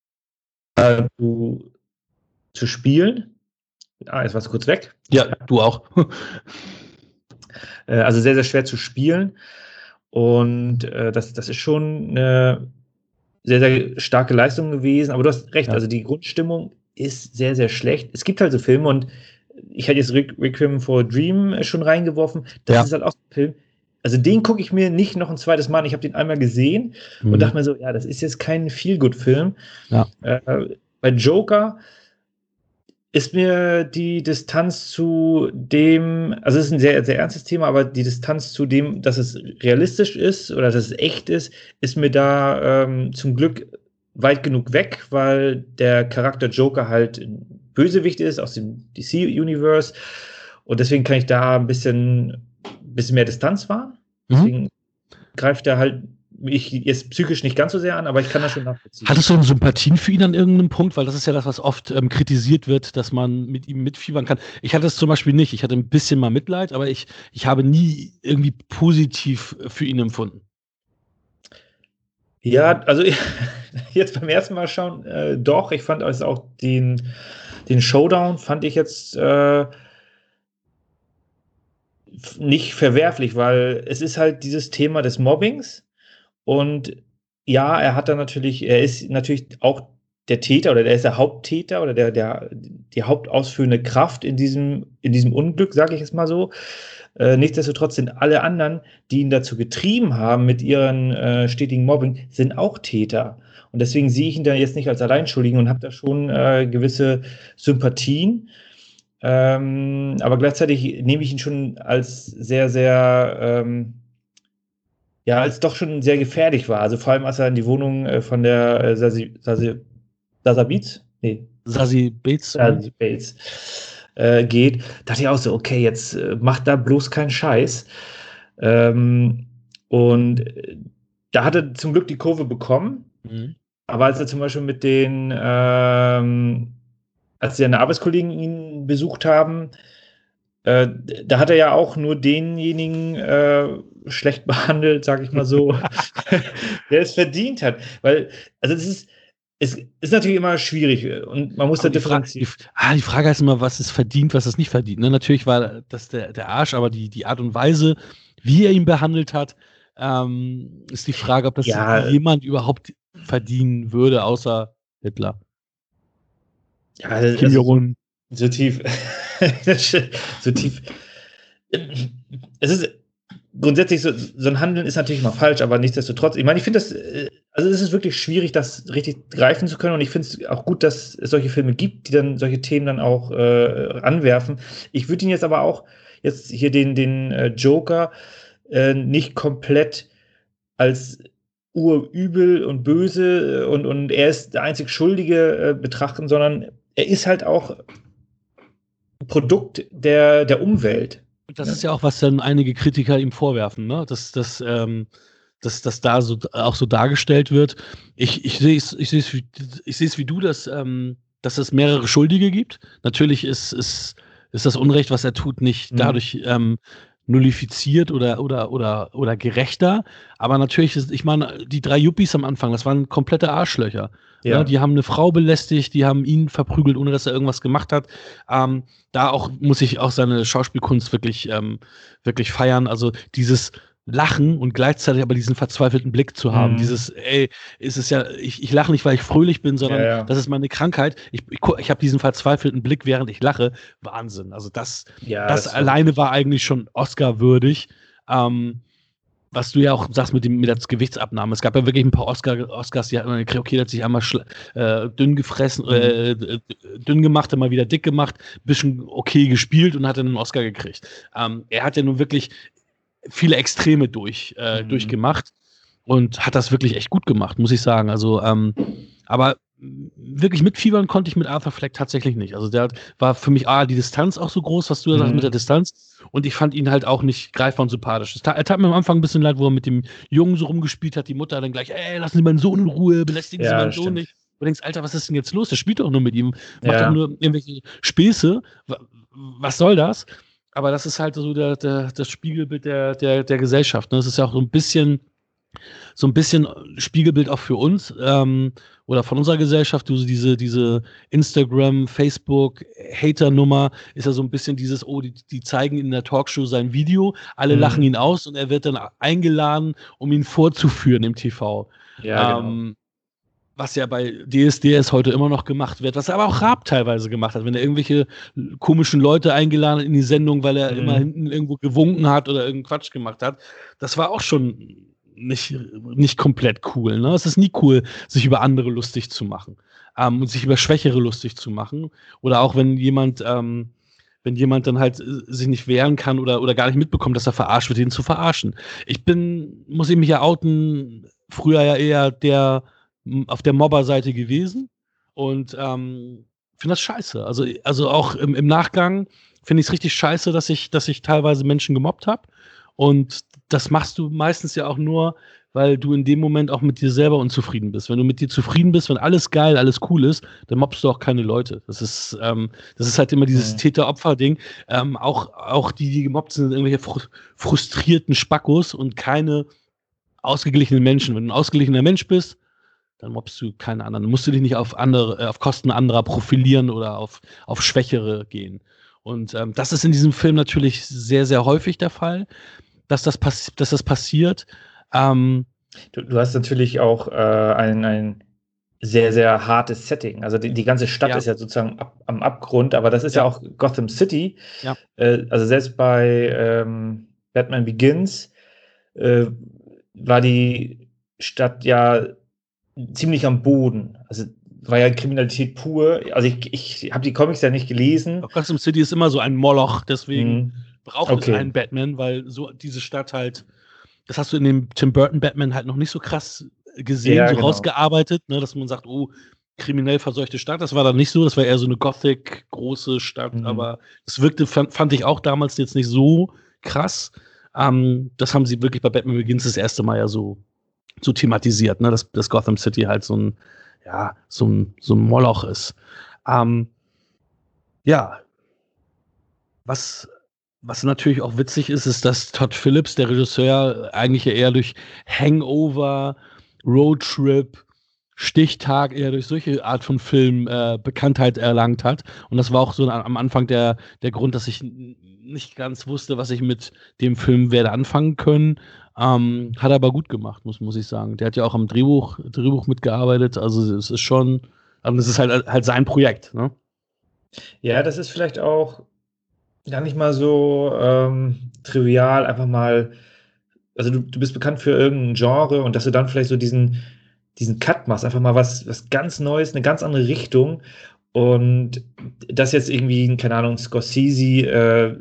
äh, zu, zu spielen Ah, jetzt warst du kurz weg. Ja, du auch. Äh, also sehr, sehr schwer zu spielen. Und äh, das, das ist schon eine sehr, sehr starke Leistung gewesen. Aber du hast recht, ja. also die Grundstimmung ist sehr, sehr schlecht. Es gibt halt so Filme und ich hatte jetzt Requiem for a Dream schon reingeworfen. Das ja. ist halt auch ein Film. Also den gucke ich mir nicht noch ein zweites Mal an. Ich habe den einmal gesehen mhm. und dachte mir so, ja, das ist jetzt kein Feel-Good-Film. Ja. Äh, bei Joker ist mir die Distanz zu dem, also es ist ein sehr, sehr ernstes Thema, aber die Distanz zu dem, dass es realistisch ist oder dass es echt ist, ist mir da ähm, zum Glück weit genug weg, weil der Charakter Joker halt Bösewicht ist aus dem DC-Universe und deswegen kann ich da ein bisschen, bisschen mehr Distanz wahren. Mhm. Deswegen greift er halt mich jetzt psychisch nicht ganz so sehr an, aber ich kann das schon nachvollziehen. Hattest du Sympathien für ihn an irgendeinem Punkt? Weil das ist ja das, was oft ähm, kritisiert wird, dass man mit ihm mitfiebern kann. Ich hatte es zum Beispiel nicht. Ich hatte ein bisschen mal Mitleid, aber ich, ich habe nie irgendwie positiv für ihn empfunden. Ja, also jetzt beim ersten Mal schauen, äh, doch. Ich fand also auch den, den Showdown, fand ich jetzt äh, nicht verwerflich, weil es ist halt dieses Thema des Mobbings und ja, er hat da natürlich, er ist natürlich auch der Täter oder der ist der Haupttäter oder der, der, die hauptausführende Kraft in diesem, in diesem Unglück, sage ich es mal so. Äh, nichtsdestotrotz sind alle anderen, die ihn dazu getrieben haben mit ihren äh, stetigen Mobbing, sind auch Täter. Und deswegen sehe ich ihn da jetzt nicht als Alleinschuldigen und habe da schon äh, gewisse Sympathien. Ähm, aber gleichzeitig nehme ich ihn schon als sehr, sehr ähm, ja, als doch schon sehr gefährlich war. Also vor allem, als er in die Wohnung äh, von der äh, Sasi, Sasi, Sasa Beats? Nee. Sasi Bates. Sasi Bates äh, geht, dachte ich auch so, okay, jetzt äh, macht da bloß keinen Scheiß. Ähm, und äh, da hat er zum Glück die Kurve bekommen. Mhm. Aber als er zum Beispiel mit den, ähm, als seine Arbeitskollegen ihn besucht haben, äh, da hat er ja auch nur denjenigen äh, schlecht behandelt, sag ich mal so, der es verdient hat. Weil, also es ist, es ist natürlich immer schwierig und man muss aber da differenzieren. Die, ah, die Frage ist immer, was es verdient, was es nicht verdient. Ne? Natürlich war das der, der Arsch, aber die, die Art und Weise, wie er ihn behandelt hat, ähm, ist die Frage, ob das ja, jemand überhaupt verdienen würde, außer Hitler. Ja, Kim Jong-un. So tief. so tief. Es ist grundsätzlich so, so ein Handeln ist natürlich mal falsch, aber nichtsdestotrotz, ich meine, ich finde das, äh, also es ist wirklich schwierig, das richtig greifen zu können und ich finde es auch gut, dass es solche Filme gibt, die dann solche Themen dann auch äh, anwerfen. Ich würde ihn jetzt aber auch jetzt hier den, den äh, Joker äh, nicht komplett als urübel und böse äh, und, und er ist der einzig Schuldige äh, betrachten, sondern er ist halt auch Produkt der, der Umwelt. Das ist ja auch, was dann einige Kritiker ihm vorwerfen, ne? dass, dass, ähm, dass, dass da so, auch so dargestellt wird. Ich, ich sehe es ich wie, ich wie du, dass, ähm, dass es mehrere Schuldige gibt. Natürlich ist, ist, ist das Unrecht, was er tut, nicht mhm. dadurch ähm, nullifiziert oder, oder, oder, oder gerechter. Aber natürlich ist, ich meine, die drei Yuppies am Anfang, das waren komplette Arschlöcher. Ja. ja. die haben eine Frau belästigt, die haben ihn verprügelt, ohne dass er irgendwas gemacht hat. Ähm, da auch muss ich auch seine Schauspielkunst wirklich, ähm, wirklich feiern. Also dieses, lachen und gleichzeitig aber diesen verzweifelten Blick zu haben. Mhm. Dieses, ey, ist es ja, ich, ich lache nicht, weil ich fröhlich bin, sondern ja, ja. das ist meine Krankheit. Ich, ich, ich habe diesen verzweifelten Blick, während ich lache. Wahnsinn. Also das, ja, das, das alleine war eigentlich schon Oscar-würdig. Ähm, was du ja auch sagst mit, dem, mit der Gewichtsabnahme. Es gab ja wirklich ein paar Oscar, Oscars, die hatten okay, der hat sich einmal äh, dünn gefressen, mhm. äh, dünn gemacht, immer wieder dick gemacht, bisschen okay gespielt und hat dann einen Oscar gekriegt. Ähm, er hat ja nun wirklich viele Extreme durch, äh, mhm. durchgemacht und hat das wirklich echt gut gemacht, muss ich sagen. Also, ähm, aber wirklich mitfiebern konnte ich mit Arthur Fleck tatsächlich nicht. Also der war für mich ah, die Distanz auch so groß, was du da mhm. sagst mit der Distanz. Und ich fand ihn halt auch nicht greifbar und sympathisch. Es tat, er tat mir am Anfang ein bisschen leid, wo er mit dem Jungen so rumgespielt hat, die Mutter dann gleich, ey, lassen Sie meinen Sohn in Ruhe, belästigen Sie meinen Sohn nicht. Du denkst, Alter, was ist denn jetzt los? Der spielt doch nur mit ihm, macht ja. doch nur irgendwelche Späße. Was soll das? Aber das ist halt so der, der, das Spiegelbild der, der, der Gesellschaft. Ne? Das ist ja auch so ein bisschen, so ein bisschen Spiegelbild auch für uns ähm, oder von unserer Gesellschaft. Du, diese, diese Instagram, Facebook, Hater-Nummer ist ja so ein bisschen dieses, oh, die, die zeigen in der Talkshow sein Video, alle mhm. lachen ihn aus und er wird dann eingeladen, um ihn vorzuführen im TV. Ja, genau. Was ja bei DSDS heute immer noch gemacht wird, was aber auch Raab teilweise gemacht hat, wenn er irgendwelche komischen Leute eingeladen hat in die Sendung, weil er mhm. immer hinten irgendwo gewunken hat oder irgendeinen Quatsch gemacht hat. Das war auch schon nicht, nicht komplett cool. Ne? Es ist nie cool, sich über andere lustig zu machen ähm, und sich über Schwächere lustig zu machen. Oder auch wenn jemand, ähm, wenn jemand dann halt äh, sich nicht wehren kann oder, oder gar nicht mitbekommt, dass er verarscht wird, ihn zu verarschen. Ich bin, muss ich mich ja outen, früher ja eher der auf der Mobber-Seite gewesen und ähm, finde das scheiße. Also, also auch im, im Nachgang finde ich es richtig scheiße, dass ich, dass ich teilweise Menschen gemobbt habe. Und das machst du meistens ja auch nur, weil du in dem Moment auch mit dir selber unzufrieden bist. Wenn du mit dir zufrieden bist, wenn alles geil, alles cool ist, dann mobbst du auch keine Leute. Das ist, ähm, das ist halt immer dieses mhm. Täter-Opfer-Ding. Ähm, auch, auch die, die gemobbt sind, sind irgendwelche frustrierten Spackos und keine ausgeglichenen Menschen. Wenn du ein ausgeglichener Mensch bist, dann mobst du keine anderen. Dann musst du dich nicht auf andere, äh, auf Kosten anderer profilieren oder auf, auf Schwächere gehen. Und ähm, das ist in diesem Film natürlich sehr, sehr häufig der Fall, dass das, pass dass das passiert. Ähm, du, du, hast natürlich auch äh, ein, ein sehr, sehr hartes Setting. Also die, die ganze Stadt ja. ist ja sozusagen ab, am Abgrund, aber das ist ja, ja auch Gotham City. Ja. Äh, also selbst bei ähm, Batman Begins äh, war die Stadt ja ziemlich am Boden. Also war ja Kriminalität pur. Also ich, ich habe die Comics ja nicht gelesen. Gotham City ist immer so ein Moloch, deswegen mhm. braucht okay. es einen Batman, weil so diese Stadt halt, das hast du in dem Tim Burton Batman halt noch nicht so krass gesehen, ja, so genau. rausgearbeitet, ne, dass man sagt, oh, kriminell verseuchte Stadt. Das war dann nicht so, das war eher so eine Gothic große Stadt, mhm. aber es wirkte, fand, fand, ich auch damals jetzt nicht so krass. Ähm, das haben sie wirklich bei Batman Begins das erste Mal ja so so thematisiert, ne? dass, dass Gotham City halt so ein, ja, so ein, so ein Moloch ist. Ähm, ja, was, was natürlich auch witzig ist, ist, dass Todd Phillips, der Regisseur, eigentlich eher durch Hangover, Roadtrip, Stichtag eher durch solche Art von Film äh, Bekanntheit erlangt hat. Und das war auch so am Anfang der, der Grund, dass ich nicht ganz wusste, was ich mit dem Film werde anfangen können. Ähm, hat er aber gut gemacht, muss, muss ich sagen. Der hat ja auch am Drehbuch, Drehbuch mitgearbeitet. Also es ist schon, aber es ist halt, halt sein Projekt. Ne? Ja, das ist vielleicht auch gar nicht mal so ähm, trivial, einfach mal, also du, du bist bekannt für irgendein Genre und dass du dann vielleicht so diesen, diesen Cut machst, einfach mal was, was ganz Neues, eine ganz andere Richtung. Und das jetzt irgendwie, keine Ahnung, Scorsese äh,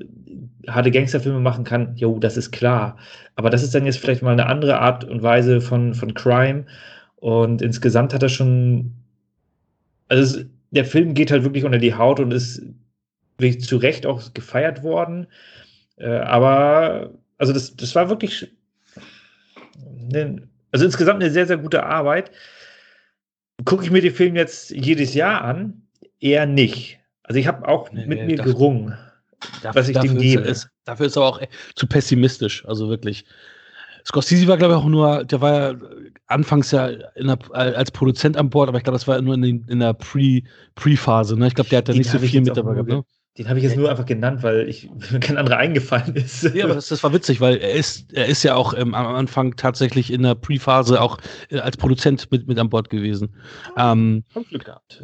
harte Gangsterfilme machen kann, jo, das ist klar. Aber das ist dann jetzt vielleicht mal eine andere Art und Weise von, von Crime. Und insgesamt hat er schon, also es, der Film geht halt wirklich unter die Haut und ist wirklich zu Recht auch gefeiert worden. Äh, aber, also das, das war wirklich, ne, also insgesamt eine sehr, sehr gute Arbeit. Gucke ich mir den Film jetzt jedes Jahr an? Eher nicht. Also ich habe auch nee, mit nee, mir gerungen. was ich dem gebe. Ist, dafür ist er aber auch zu pessimistisch, also wirklich. Scorsese war, glaube ich, auch nur, der war ja anfangs ja der, als Produzent an Bord, aber ich glaube, das war nur in, in der Pre-Phase. Pre ne? Ich glaube, der hat da nicht so viel mit dabei gehabt. Ne? Den habe ich jetzt nur einfach genannt, weil ich, mir kein anderer eingefallen ist. Ja, aber das, das, war witzig, weil er ist, er ist ja auch ähm, am Anfang tatsächlich in der Pre-Phase auch äh, als Produzent mit, mit an Bord gewesen. Ähm, Glück gehabt.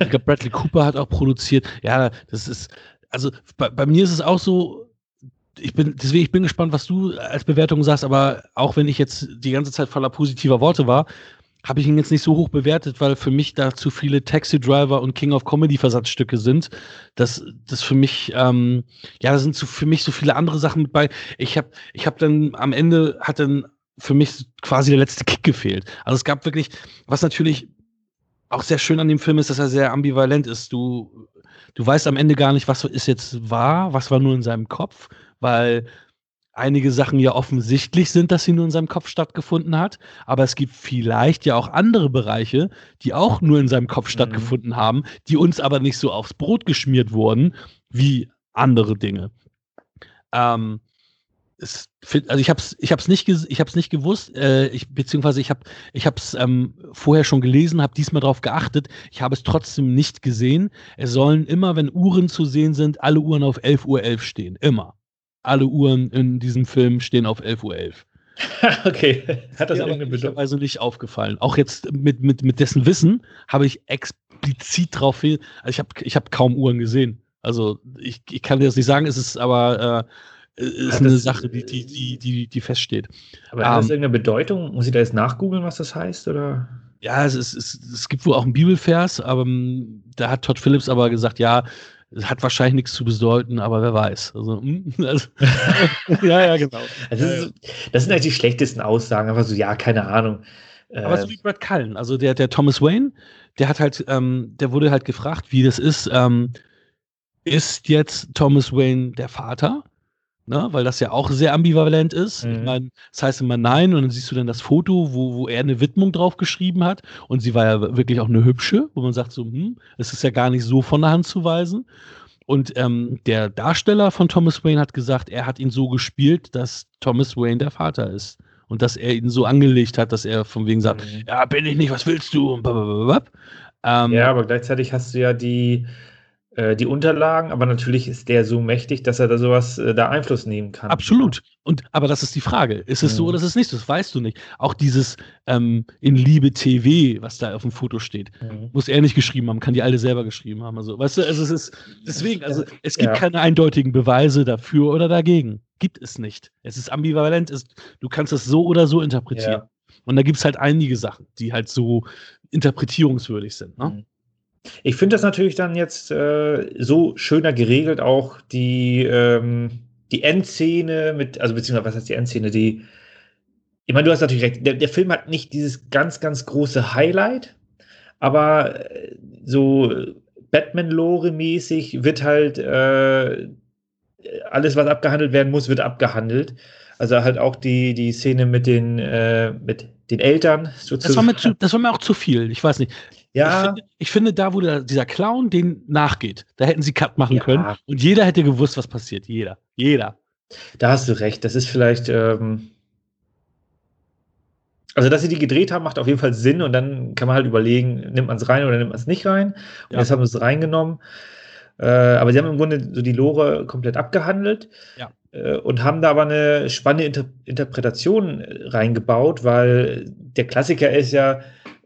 ich glaube, Bradley Cooper hat auch produziert. Ja, das ist, also bei, bei mir ist es auch so, ich bin, deswegen, ich bin gespannt, was du als Bewertung sagst, aber auch wenn ich jetzt die ganze Zeit voller positiver Worte war, habe ich ihn jetzt nicht so hoch bewertet, weil für mich da zu viele Taxi Driver und King of Comedy Versatzstücke sind. Das, das für mich, ähm, ja, da sind so, für mich so viele andere Sachen mit bei. Ich habe, ich habe dann am Ende hat dann für mich quasi der letzte Kick gefehlt. Also es gab wirklich, was natürlich auch sehr schön an dem Film ist, dass er sehr ambivalent ist. Du, du weißt am Ende gar nicht, was ist jetzt wahr, was war nur in seinem Kopf weil einige Sachen ja offensichtlich sind, dass sie nur in seinem Kopf stattgefunden hat, aber es gibt vielleicht ja auch andere Bereiche, die auch nur in seinem Kopf mhm. stattgefunden haben, die uns aber nicht so aufs Brot geschmiert wurden wie andere Dinge. Ähm, es, also ich habe es ich hab's nicht, ich hab's nicht gewusst, äh, ich, beziehungsweise ich habe ich es ähm, vorher schon gelesen, habe diesmal darauf geachtet. Ich habe es trotzdem nicht gesehen. Es sollen immer, wenn Uhren zu sehen sind, alle Uhren auf 11.11 Uhr .11 stehen. Immer alle Uhren in diesem Film stehen auf 11.11 Uhr. 11. okay, hat das ja, irgendeine Bedeutung? Also nicht aufgefallen. Auch jetzt mit, mit, mit dessen Wissen habe ich explizit drauf hin. Also ich habe ich hab kaum Uhren gesehen. Also ich, ich kann dir das nicht sagen, es ist aber äh, ist eine Sache, die, die, die, die, die feststeht. Aber hat das um, ähm, irgendeine Bedeutung? Muss ich da jetzt nachgoogeln, was das heißt? Oder? Ja, es, ist, es, es gibt wohl auch einen Bibelvers, aber um, da hat Todd Phillips aber gesagt, ja, hat wahrscheinlich nichts zu bedeuten, aber wer weiß. Also, hm, also ja, ja, genau. Also das, ist, das, sind halt die schlechtesten Aussagen, einfach so, ja, keine Ahnung. Aber so äh, wie Brad Cullen, also der, der Thomas Wayne, der hat halt, ähm, der wurde halt gefragt, wie das ist. Ähm, ist jetzt Thomas Wayne der Vater? Ne? weil das ja auch sehr ambivalent ist. Mhm. Ich meine, das heißt immer nein und dann siehst du dann das Foto, wo, wo er eine Widmung drauf geschrieben hat und sie war ja wirklich auch eine hübsche, wo man sagt so, hm, es ist ja gar nicht so von der Hand zu weisen. Und ähm, der Darsteller von Thomas Wayne hat gesagt, er hat ihn so gespielt, dass Thomas Wayne der Vater ist. Und dass er ihn so angelegt hat, dass er von wegen sagt, mhm. ja, bin ich nicht, was willst du? Und ähm, ja, aber gleichzeitig hast du ja die, äh, die Unterlagen, aber natürlich ist der so mächtig, dass er da sowas äh, da Einfluss nehmen kann. Absolut. Und aber das ist die Frage. Ist es mhm. so oder ist es nicht? Das weißt du nicht. Auch dieses ähm, in Liebe TV, was da auf dem Foto steht, mhm. muss er nicht geschrieben haben, kann die alte selber geschrieben haben. Also, weißt du, also es ist deswegen, also es gibt ja. keine eindeutigen Beweise dafür oder dagegen. Gibt es nicht. Es ist ambivalent, ist, du kannst es so oder so interpretieren. Ja. Und da gibt es halt einige Sachen, die halt so interpretierungswürdig sind. Ne? Ich finde das natürlich dann jetzt äh, so schöner geregelt, auch die, ähm, die Endszene mit, also beziehungsweise was heißt die Endszene, die, ich meine, du hast natürlich recht, der, der Film hat nicht dieses ganz, ganz große Highlight, aber äh, so Batman-Lore-mäßig wird halt äh, alles, was abgehandelt werden muss, wird abgehandelt. Also halt auch die, die Szene mit den, äh, mit den Eltern. Das war, mir zu, das war mir auch zu viel. Ich weiß nicht. Ja. Ich finde, ich finde, da, wo der, dieser Clown den nachgeht, da hätten sie Cut machen ja. können und jeder hätte gewusst, was passiert. Jeder. Jeder. Da hast du recht. Das ist vielleicht. Ähm also, dass sie die gedreht haben, macht auf jeden Fall Sinn und dann kann man halt überlegen, nimmt man es rein oder nimmt man es nicht rein. Und ja. jetzt haben wir es reingenommen. Äh, aber sie haben im Grunde so die Lore komplett abgehandelt ja. äh, und haben da aber eine spannende Inter Interpretation reingebaut, weil der Klassiker ist ja,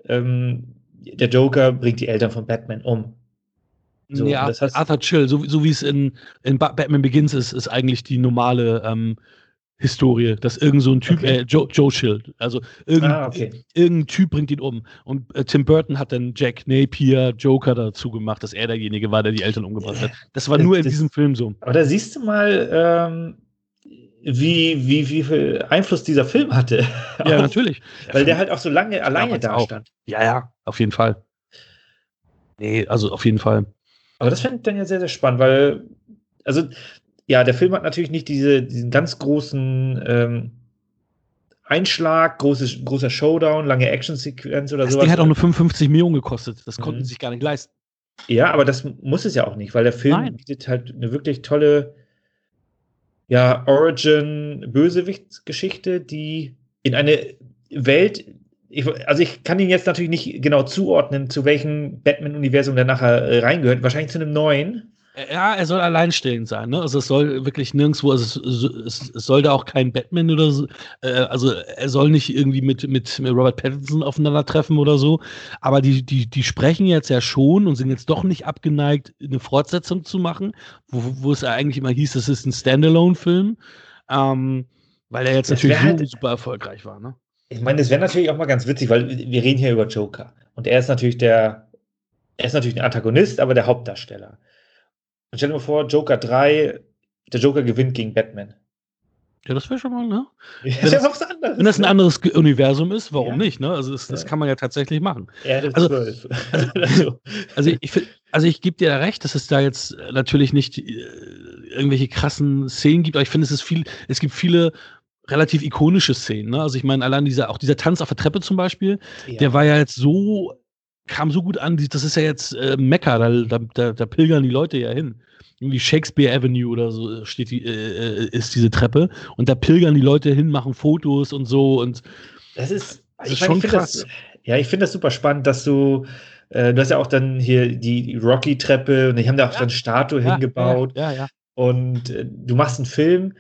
ähm, der Joker bringt die Eltern von Batman um. So, ja, das heißt, Arthur Chill, so, so wie es in, in Batman Begins ist, ist eigentlich die normale ähm, Historie, dass irgend so ein Typ, okay. äh, Joe, Joe Chill, also irgendein, ah, okay. irgendein Typ bringt ihn um. Und äh, Tim Burton hat dann Jack Napier, Joker dazu gemacht, dass er derjenige war, der die Eltern umgebracht hat. Das war nur das, in diesem Film so. Aber da siehst du mal, ähm, wie, wie, wie viel Einfluss dieser Film hatte. Ja, natürlich. Weil der halt auch so lange alleine da stand. Ja, ja, auf jeden Fall. Nee, also auf jeden Fall. Aber das fände ich dann ja sehr, sehr spannend, weil, also, ja, der Film hat natürlich nicht diese, diesen ganz großen ähm, Einschlag, großes, großer Showdown, lange Actionsequenz oder das sowas. Ding hat auch nur 55 Millionen gekostet. Das konnten mhm. sie sich gar nicht leisten. Ja, aber das muss es ja auch nicht, weil der Film Nein. bietet halt eine wirklich tolle ja, Origin-Bösewicht-Geschichte, die in eine Welt, ich, also ich kann ihn jetzt natürlich nicht genau zuordnen, zu welchem Batman-Universum der nachher reingehört. Wahrscheinlich zu einem neuen. Ja, er soll alleinstehend sein, ne? Also es soll wirklich nirgendwo, also es, es, es soll da auch kein Batman oder so, äh, also er soll nicht irgendwie mit, mit, mit Robert Pattinson aufeinandertreffen oder so. Aber die, die, die sprechen jetzt ja schon und sind jetzt doch nicht abgeneigt, eine Fortsetzung zu machen, wo, wo es eigentlich immer hieß, es ist ein Standalone-Film. Ähm, weil er jetzt das natürlich halt, super erfolgreich war, ne? Ich meine, das wäre natürlich auch mal ganz witzig, weil wir reden hier über Joker. Und er ist natürlich der, er ist natürlich ein Antagonist, aber der Hauptdarsteller. Und stell dir mal vor, Joker 3, der Joker gewinnt gegen Batman. Ja, das wäre schon mal, ne? Ja, wenn, das, was anderes, wenn das ein ne? anderes Universum ist, warum ja. nicht, ne? Also das, das kann man ja tatsächlich machen. Also, ist also, also, also ich, also ich gebe dir da recht, dass es da jetzt natürlich nicht äh, irgendwelche krassen Szenen gibt, aber ich finde, es ist viel, es gibt viele relativ ikonische Szenen, ne? Also ich meine, allein dieser, auch dieser Tanz auf der Treppe zum Beispiel, der war ja jetzt so kam so gut an, das ist ja jetzt äh, Mekka, da, da, da, pilgern die Leute ja hin. Irgendwie Shakespeare Avenue oder so äh, steht die, äh, äh, ist diese Treppe und da pilgern die Leute hin, machen Fotos und so und das ist, das ist schon krass. Das, ja, ich finde das super spannend, dass du äh, du hast ja auch dann hier die Rocky-Treppe und die haben da auch ja. dann Statue ja, hingebaut. Ja, ja, ja. Und äh, du machst einen Film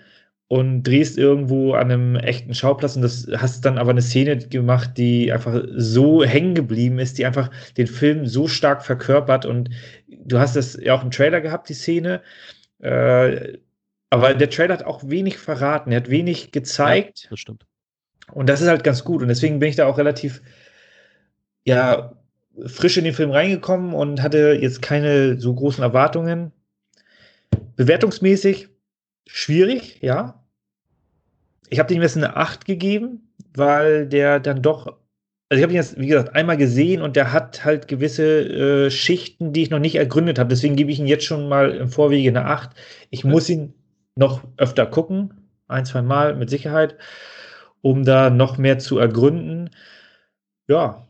und drehst irgendwo an einem echten Schauplatz und das hast dann aber eine Szene gemacht, die einfach so hängen geblieben ist, die einfach den Film so stark verkörpert und du hast das ja auch im Trailer gehabt, die Szene. Äh, aber der Trailer hat auch wenig verraten, er hat wenig gezeigt. Ja, das stimmt. Und das ist halt ganz gut und deswegen bin ich da auch relativ, ja, frisch in den Film reingekommen und hatte jetzt keine so großen Erwartungen. Bewertungsmäßig schwierig, ja. Ich habe dem jetzt eine 8 gegeben, weil der dann doch, also ich habe ihn jetzt, wie gesagt, einmal gesehen und der hat halt gewisse äh, Schichten, die ich noch nicht ergründet habe. Deswegen gebe ich ihn jetzt schon mal im Vorwege eine 8. Ich muss ihn noch öfter gucken, ein, zwei Mal mit Sicherheit, um da noch mehr zu ergründen. Ja.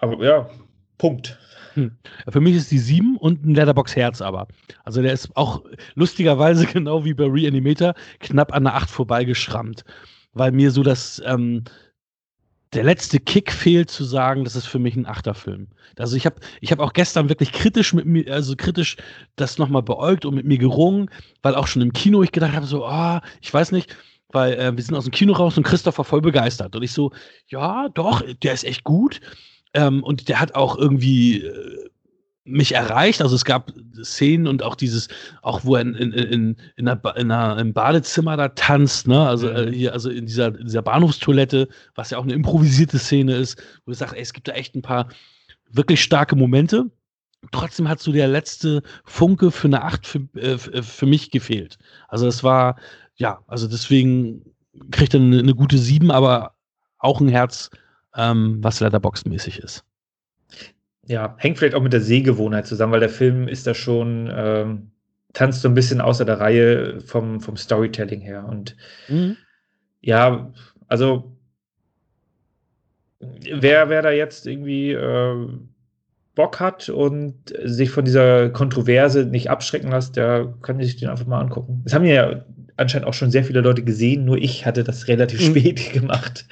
Aber ja, Punkt. Hm. Für mich ist die 7 und ein Letterbox-Herz aber. Also der ist auch lustigerweise genau wie bei Reanimator knapp an der 8 vorbeigeschrammt. Weil mir so das, ähm, der letzte Kick fehlt zu sagen, das ist für mich ein Achterfilm. Also ich habe ich hab auch gestern wirklich kritisch mit mir, also kritisch das nochmal beäugt und mit mir gerungen, weil auch schon im Kino ich gedacht habe, so, ah, oh, ich weiß nicht, weil äh, wir sind aus dem Kino raus und Christoph war voll begeistert. Und ich so, ja, doch, der ist echt gut. Ähm, und der hat auch irgendwie äh, mich erreicht. Also es gab Szenen und auch dieses, auch wo er in, in, in, in, einer, in einer, im Badezimmer da tanzt, ne? Also äh, hier, also in dieser, dieser Bahnhofstoilette, was ja auch eine improvisierte Szene ist, wo sagst, ey, es gibt da echt ein paar wirklich starke Momente. Trotzdem hat so der letzte Funke für eine Acht für, äh, für mich gefehlt. Also das war, ja, also deswegen kriegt er eine, eine gute Sieben, aber auch ein Herz ähm, was Letterbox-mäßig ist. Ja, hängt vielleicht auch mit der Sehgewohnheit zusammen, weil der Film ist da schon, ähm, tanzt so ein bisschen außer der Reihe vom, vom Storytelling her. Und mhm. ja, also wer, wer da jetzt irgendwie äh, Bock hat und sich von dieser Kontroverse nicht abschrecken lässt, der kann sich den einfach mal angucken. Das haben ja anscheinend auch schon sehr viele Leute gesehen, nur ich hatte das relativ mhm. spät gemacht.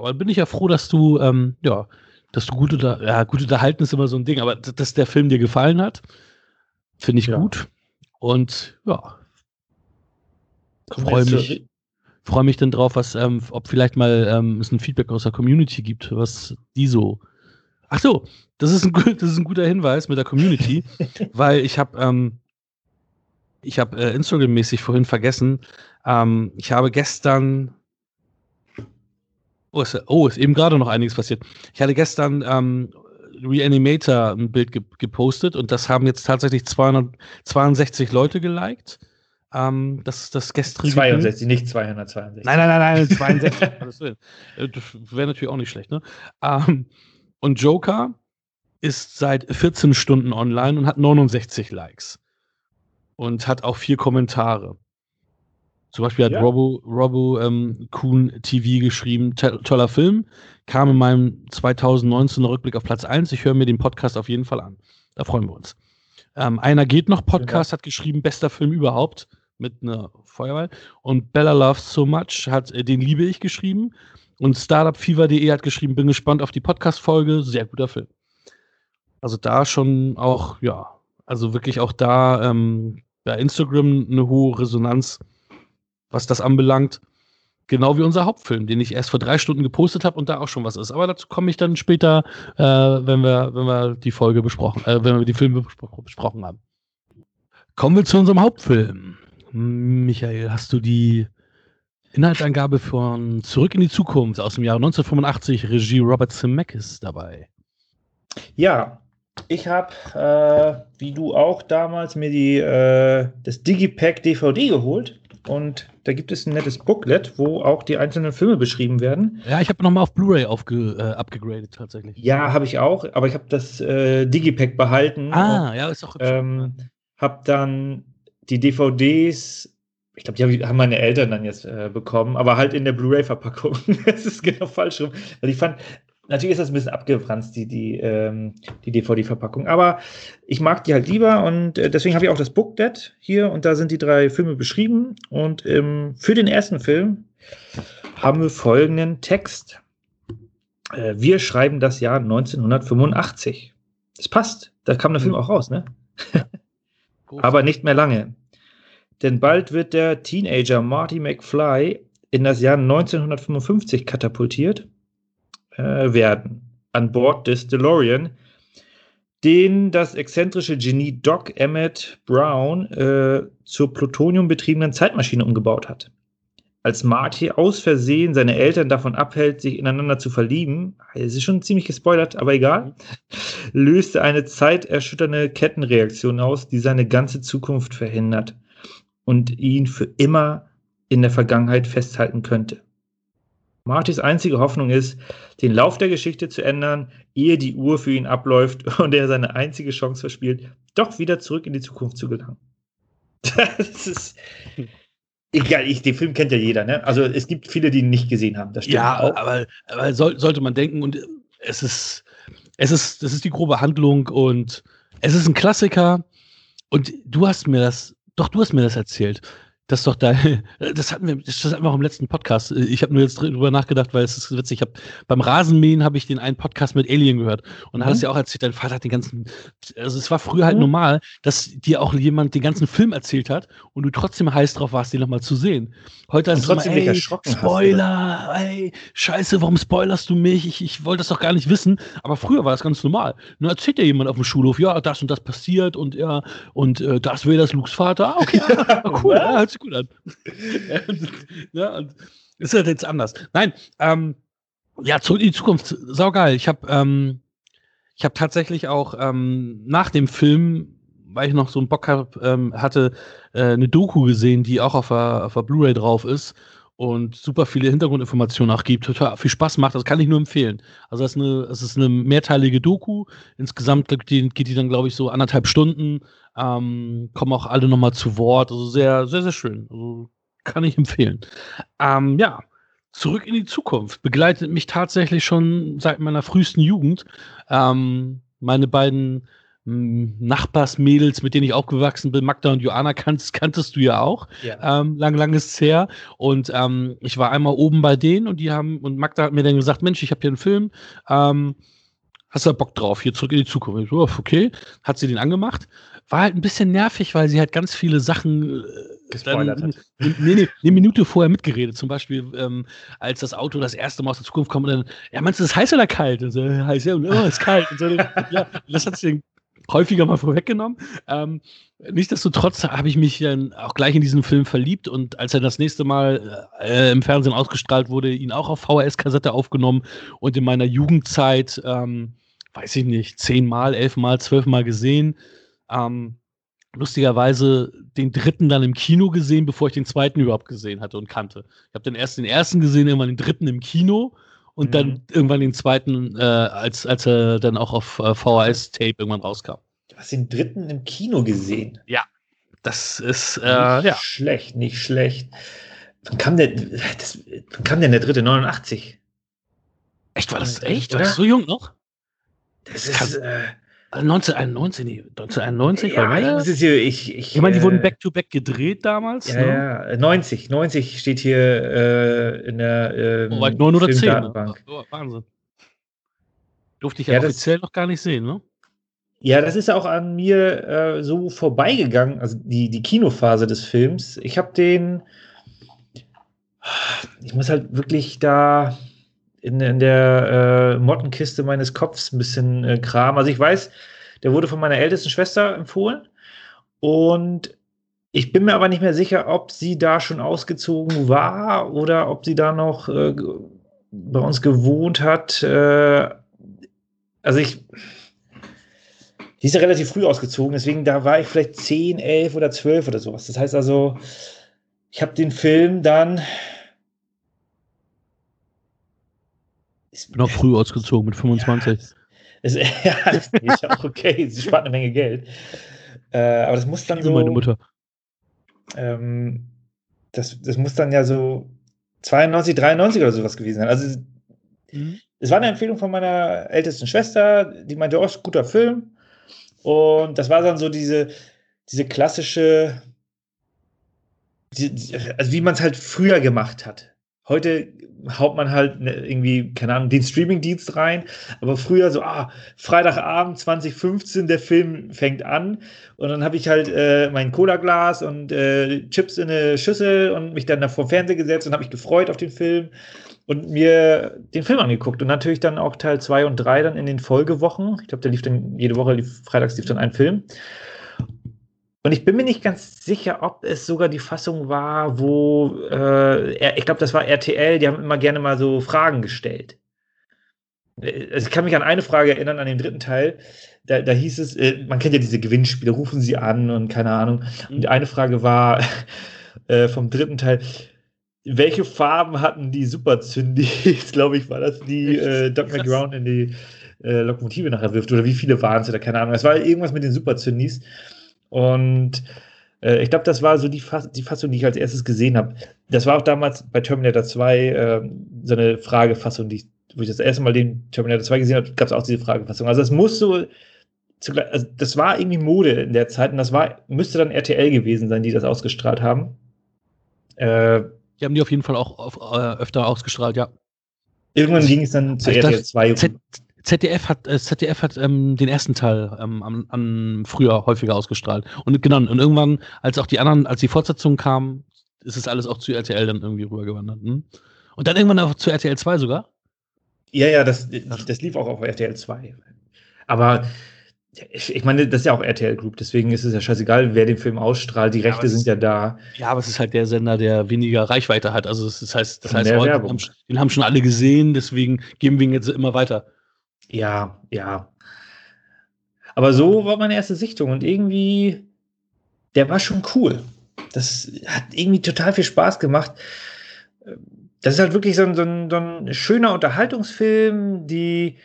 Aber bin ich ja froh, dass du, ähm, ja, dass du gut, unter, ja, gut unterhalten ist immer so ein Ding, aber dass der Film dir gefallen hat, finde ich ja. gut. Und ja, freue mich, freue mich dann drauf, was, ähm, ob vielleicht mal ähm, es ein Feedback aus der Community gibt, was die so. Ach so, das ist ein, das ist ein guter Hinweis mit der Community, weil ich habe, ähm, ich habe äh, Instagram-mäßig vorhin vergessen. Ähm, ich habe gestern Oh ist, oh, ist eben gerade noch einiges passiert. Ich hatte gestern ähm, Reanimator ein Bild ge gepostet und das haben jetzt tatsächlich 262 Leute geliked. Ähm, das ist das gestrige. 62, Bild. nicht 262. Nein, nein, nein, nein, 62. Äh, das wäre natürlich auch nicht schlecht, ne? Ähm, und Joker ist seit 14 Stunden online und hat 69 Likes. Und hat auch vier Kommentare. Zum Beispiel hat ja. Robo, Robo ähm, Kuhn TV geschrieben, toller Film, kam in meinem 2019 Rückblick auf Platz 1. Ich höre mir den Podcast auf jeden Fall an. Da freuen wir uns. Ähm, Einer geht noch Podcast, ja. hat geschrieben, bester Film überhaupt mit einer Feuerwehr. Und Bella Loves So Much hat äh, den liebe ich geschrieben. Und StartupFever.de hat geschrieben, bin gespannt auf die Podcast-Folge. Sehr guter Film. Also da schon auch, ja, also wirklich auch da ähm, bei Instagram eine hohe Resonanz, was das anbelangt. Genau wie unser Hauptfilm, den ich erst vor drei Stunden gepostet habe und da auch schon was ist. Aber dazu komme ich dann später, äh, wenn, wir, wenn wir die Folge besprochen, äh, wenn wir die Filme bespro besprochen haben. Kommen wir zu unserem Hauptfilm. Michael, hast du die Inhaltsangabe von Zurück in die Zukunft aus dem Jahr 1985, Regie Robert Zemeckis dabei? Ja, ich habe, äh, wie du auch damals, mir die, äh, das Digipack DVD geholt. Und da gibt es ein nettes Booklet, wo auch die einzelnen Filme beschrieben werden. Ja, ich habe nochmal auf Blu-ray äh, abgegradet tatsächlich. Ja, habe ich auch, aber ich habe das äh, Digipack behalten. Ah, und, ja, ist auch hübsch. Ähm, habe dann die DVDs, ich glaube, die haben meine Eltern dann jetzt äh, bekommen, aber halt in der Blu-ray-Verpackung. das ist genau falsch rum. Weil ich fand, natürlich ist das ein bisschen abgefranst, die, die, ähm, die DVD-Verpackung. Aber ich mag die halt lieber und äh, deswegen habe ich auch das Booklet hier und da sind die drei Filme beschrieben. Und ähm, für den ersten Film haben wir folgenden Text. Äh, wir schreiben das Jahr 1985. Das passt. Da kam der Film auch raus, ne? Aber nicht mehr lange. Denn bald wird der Teenager Marty McFly in das Jahr 1955 katapultiert äh, werden. An Bord des DeLorean, den das exzentrische Genie Doc Emmett Brown äh, zur plutoniumbetriebenen Zeitmaschine umgebaut hat. Als Marty aus Versehen seine Eltern davon abhält, sich ineinander zu verlieben, es ist schon ziemlich gespoilert, aber egal, löste eine zeiterschütternde Kettenreaktion aus, die seine ganze Zukunft verhindert und ihn für immer in der Vergangenheit festhalten könnte. Martys einzige Hoffnung ist, den Lauf der Geschichte zu ändern, ehe die Uhr für ihn abläuft und er seine einzige Chance verspielt, doch wieder zurück in die Zukunft zu gelangen. Das ist. Egal, ich, den Film kennt ja jeder, ne? Also es gibt viele, die ihn nicht gesehen haben. Das stimmt ja, auch. aber, aber soll, sollte man denken, und es ist, es ist, das ist die grobe Handlung und es ist ein Klassiker. Und du hast mir das, doch, du hast mir das erzählt. Das ist doch da, das hatten wir, das hatten wir auch im letzten Podcast. Ich habe nur jetzt drüber nachgedacht, weil es ist witzig. Ich hab, beim Rasenmähen habe ich den einen Podcast mit Alien gehört und mhm. hat es ja auch erzählt, dein Vater hat den ganzen, also es war früher halt mhm. normal, dass dir auch jemand den ganzen Film erzählt hat und du trotzdem heiß drauf warst, den nochmal zu sehen. Heute hast du trotzdem immer, ey, Spoiler, hast, ey, scheiße, warum spoilerst du mich? Ich, ich wollte das doch gar nicht wissen. Aber früher war das ganz normal. Nur erzählt dir jemand auf dem Schulhof, ja, das und das passiert und ja, und äh, das wäre das Lukes Vater. Ah, okay, ja, cool, ja, hört gut an. ja, und ist halt jetzt anders. Nein, ähm, ja, zurück in die Zukunft, saugeil. Ich habe ähm, ich habe tatsächlich auch ähm, nach dem Film weil ich noch so einen Bock hab, ähm, hatte, äh, eine Doku gesehen, die auch auf der, auf der Blu-ray drauf ist und super viele Hintergrundinformationen auch gibt, total viel Spaß macht. Das kann ich nur empfehlen. Also es ist eine, ist eine mehrteilige Doku. Insgesamt geht die dann, glaube ich, so anderthalb Stunden. Ähm, kommen auch alle nochmal zu Wort. Also sehr, sehr, sehr schön. Also kann ich empfehlen. Ähm, ja, zurück in die Zukunft begleitet mich tatsächlich schon seit meiner frühesten Jugend. Ähm, meine beiden Nachbarsmädels, mit denen ich aufgewachsen bin, Magda und Joanna, kanntest, kanntest du ja auch. Ja. Ähm, lang, lang ist her. Und ähm, ich war einmal oben bei denen und die haben, und Magda hat mir dann gesagt, Mensch, ich habe hier einen Film, ähm, hast du da Bock drauf, hier zurück in die Zukunft? Ich so, okay, hat sie den angemacht. War halt ein bisschen nervig, weil sie halt ganz viele Sachen äh, gespoilert hat. Nee, nee, eine Minute vorher mitgeredet. Zum Beispiel, ähm, als das Auto das erste Mal aus der Zukunft kommt und dann, ja, meinst du, ist heiß oder kalt? Und so, heiß, ja, und, oh, ist kalt. Und so, ja, das hat sie häufiger mal vorweggenommen. Ähm, nichtsdestotrotz habe ich mich dann auch gleich in diesen Film verliebt und als er das nächste Mal äh, im Fernsehen ausgestrahlt wurde, ihn auch auf VHS-Kassette aufgenommen und in meiner Jugendzeit, ähm, weiß ich nicht, zehnmal, elfmal, zwölfmal gesehen. Ähm, lustigerweise den dritten dann im Kino gesehen, bevor ich den zweiten überhaupt gesehen hatte und kannte. Ich habe den erst den ersten gesehen, irgendwann den dritten im Kino und mhm. dann irgendwann den zweiten, äh, als, als er dann auch auf äh, VHS-Tape irgendwann rauskam. Du hast den dritten im Kino gesehen. Ja. Das ist, äh, nicht ja. Schlecht, nicht schlecht. Wann kam der, das, wann kam denn der dritte? 89? Echt, war das echt? Oder? War das so jung noch? Das Das ist, äh, 1991, nee, 1991 ja, war ich, das? ich, ich, Ich meine, die äh, wurden back-to-back gedreht damals. Ja, ne? ja, 90, 90 steht hier äh, in der ähm, Oh, weit 9 oder 10. Ne? Oh, Wahnsinn. Durfte ich ja, Ja, das- offiziell noch gar nicht sehen, ne? Ja, das ist auch an mir äh, so vorbeigegangen, also die, die Kinophase des Films. Ich habe den, ich muss halt wirklich da in, in der äh, Mottenkiste meines Kopfs ein bisschen äh, kramen. Also ich weiß, der wurde von meiner ältesten Schwester empfohlen und ich bin mir aber nicht mehr sicher, ob sie da schon ausgezogen war oder ob sie da noch äh, bei uns gewohnt hat. Äh, also ich, die ist ja relativ früh ausgezogen, deswegen da war ich vielleicht 10, 11 oder 12 oder sowas. Das heißt also, ich habe den Film dann. Ich bin auch früh ausgezogen mit 25. Es, ja, das ist ja auch okay. Sie spart eine Menge Geld. Äh, aber das muss dann so. meine Mutter. Ähm, das, das muss dann ja so 92, 93 oder sowas gewesen sein. Also, es war eine Empfehlung von meiner ältesten Schwester, die meinte, oh, ist guter Film. Und das war dann so diese, diese klassische, die- also wie man es halt früher gemacht hat. Heute haut man halt ne, irgendwie, keine Ahnung, den Streamingdienst rein, aber früher so, ah, Freitagabend 2015, der Film fängt an und dann habe ich halt äh, mein Cola-Glas und äh, Chips in eine Schüssel und mich dann da vor den Fernseher gesetzt und habe mich gefreut auf den Film und mir den Film angeguckt und natürlich dann auch Teil 2 und 3 dann in den Folgewochen. Ich glaube, der lief dann jede Woche, freitags lief dann ein Film. Und ich bin mir nicht ganz sicher, ob es sogar die Fassung war, wo, äh, ich glaube, das war RTL, die haben immer gerne mal so Fragen gestellt. Äh, Also ich kann mich an eine Frage erinnern, an den dritten Teil. Da, da hieß es, äh, man kennt ja diese Gewinnspiele, rufen sie an und keine Ahnung. Und die eine Frage war äh, vom dritten Teil, welche Farben hatten die Superzündis, glaube ich, war das, die äh, Doc. McGround in die äh, Lokomotive nachher wirft? Oder wie viele waren es oder keine Ahnung. Es war irgendwas mit den Superzündis. Und äh, ich glaube, das war so die, Fass die Fassung, die ich als erstes gesehen habe. Das war auch damals bei Terminator 2 äh, so eine Fragefassung, die ich, wo ich das erste Mal den Terminator 2 gesehen habe, gab es auch diese Fragefassung. Also es muss so zugleich, also das war irgendwie Mode in der Zeit und das war, müsste dann RTL gewesen sein, die das ausgestrahlt haben. Äh, Die haben die auf jeden Fall auch auf, äh, öfter ausgestrahlt, ja. irgendwann ging es dann zu RTL dachte, 2. Z ZDF hat, äh, ZDF hat ähm, den ersten Teil ähm, am, am früher häufiger ausgestrahlt. Und genau, und irgendwann, als auch die anderen, als die Fortsetzung kam, ist es alles auch zu RTL dann irgendwie rübergewandert. Hm? Und dann irgendwann auch zu RTL 2 sogar. Ja, ja, das, das lief auch auf RTL 2. Aber ich, ich meine, das ist ja auch RTL Group, deswegen ist es ja scheißegal, wer den Film ausstrahlt. Die Ja, Rechte es- sind ja da. Ja, aber es ist halt der Sender, der weniger Reichweite hat. Also das heißt, das heißt, heute, haben, den haben schon alle gesehen, deswegen geben wir ihn jetzt immer weiter. Ja, ja. Aber so war meine erste Sichtung und irgendwie, der war schon cool. Das hat irgendwie total viel Spaß gemacht. Das ist halt wirklich so ein, so ein, so ein schöner Unterhaltungsfilm. Die,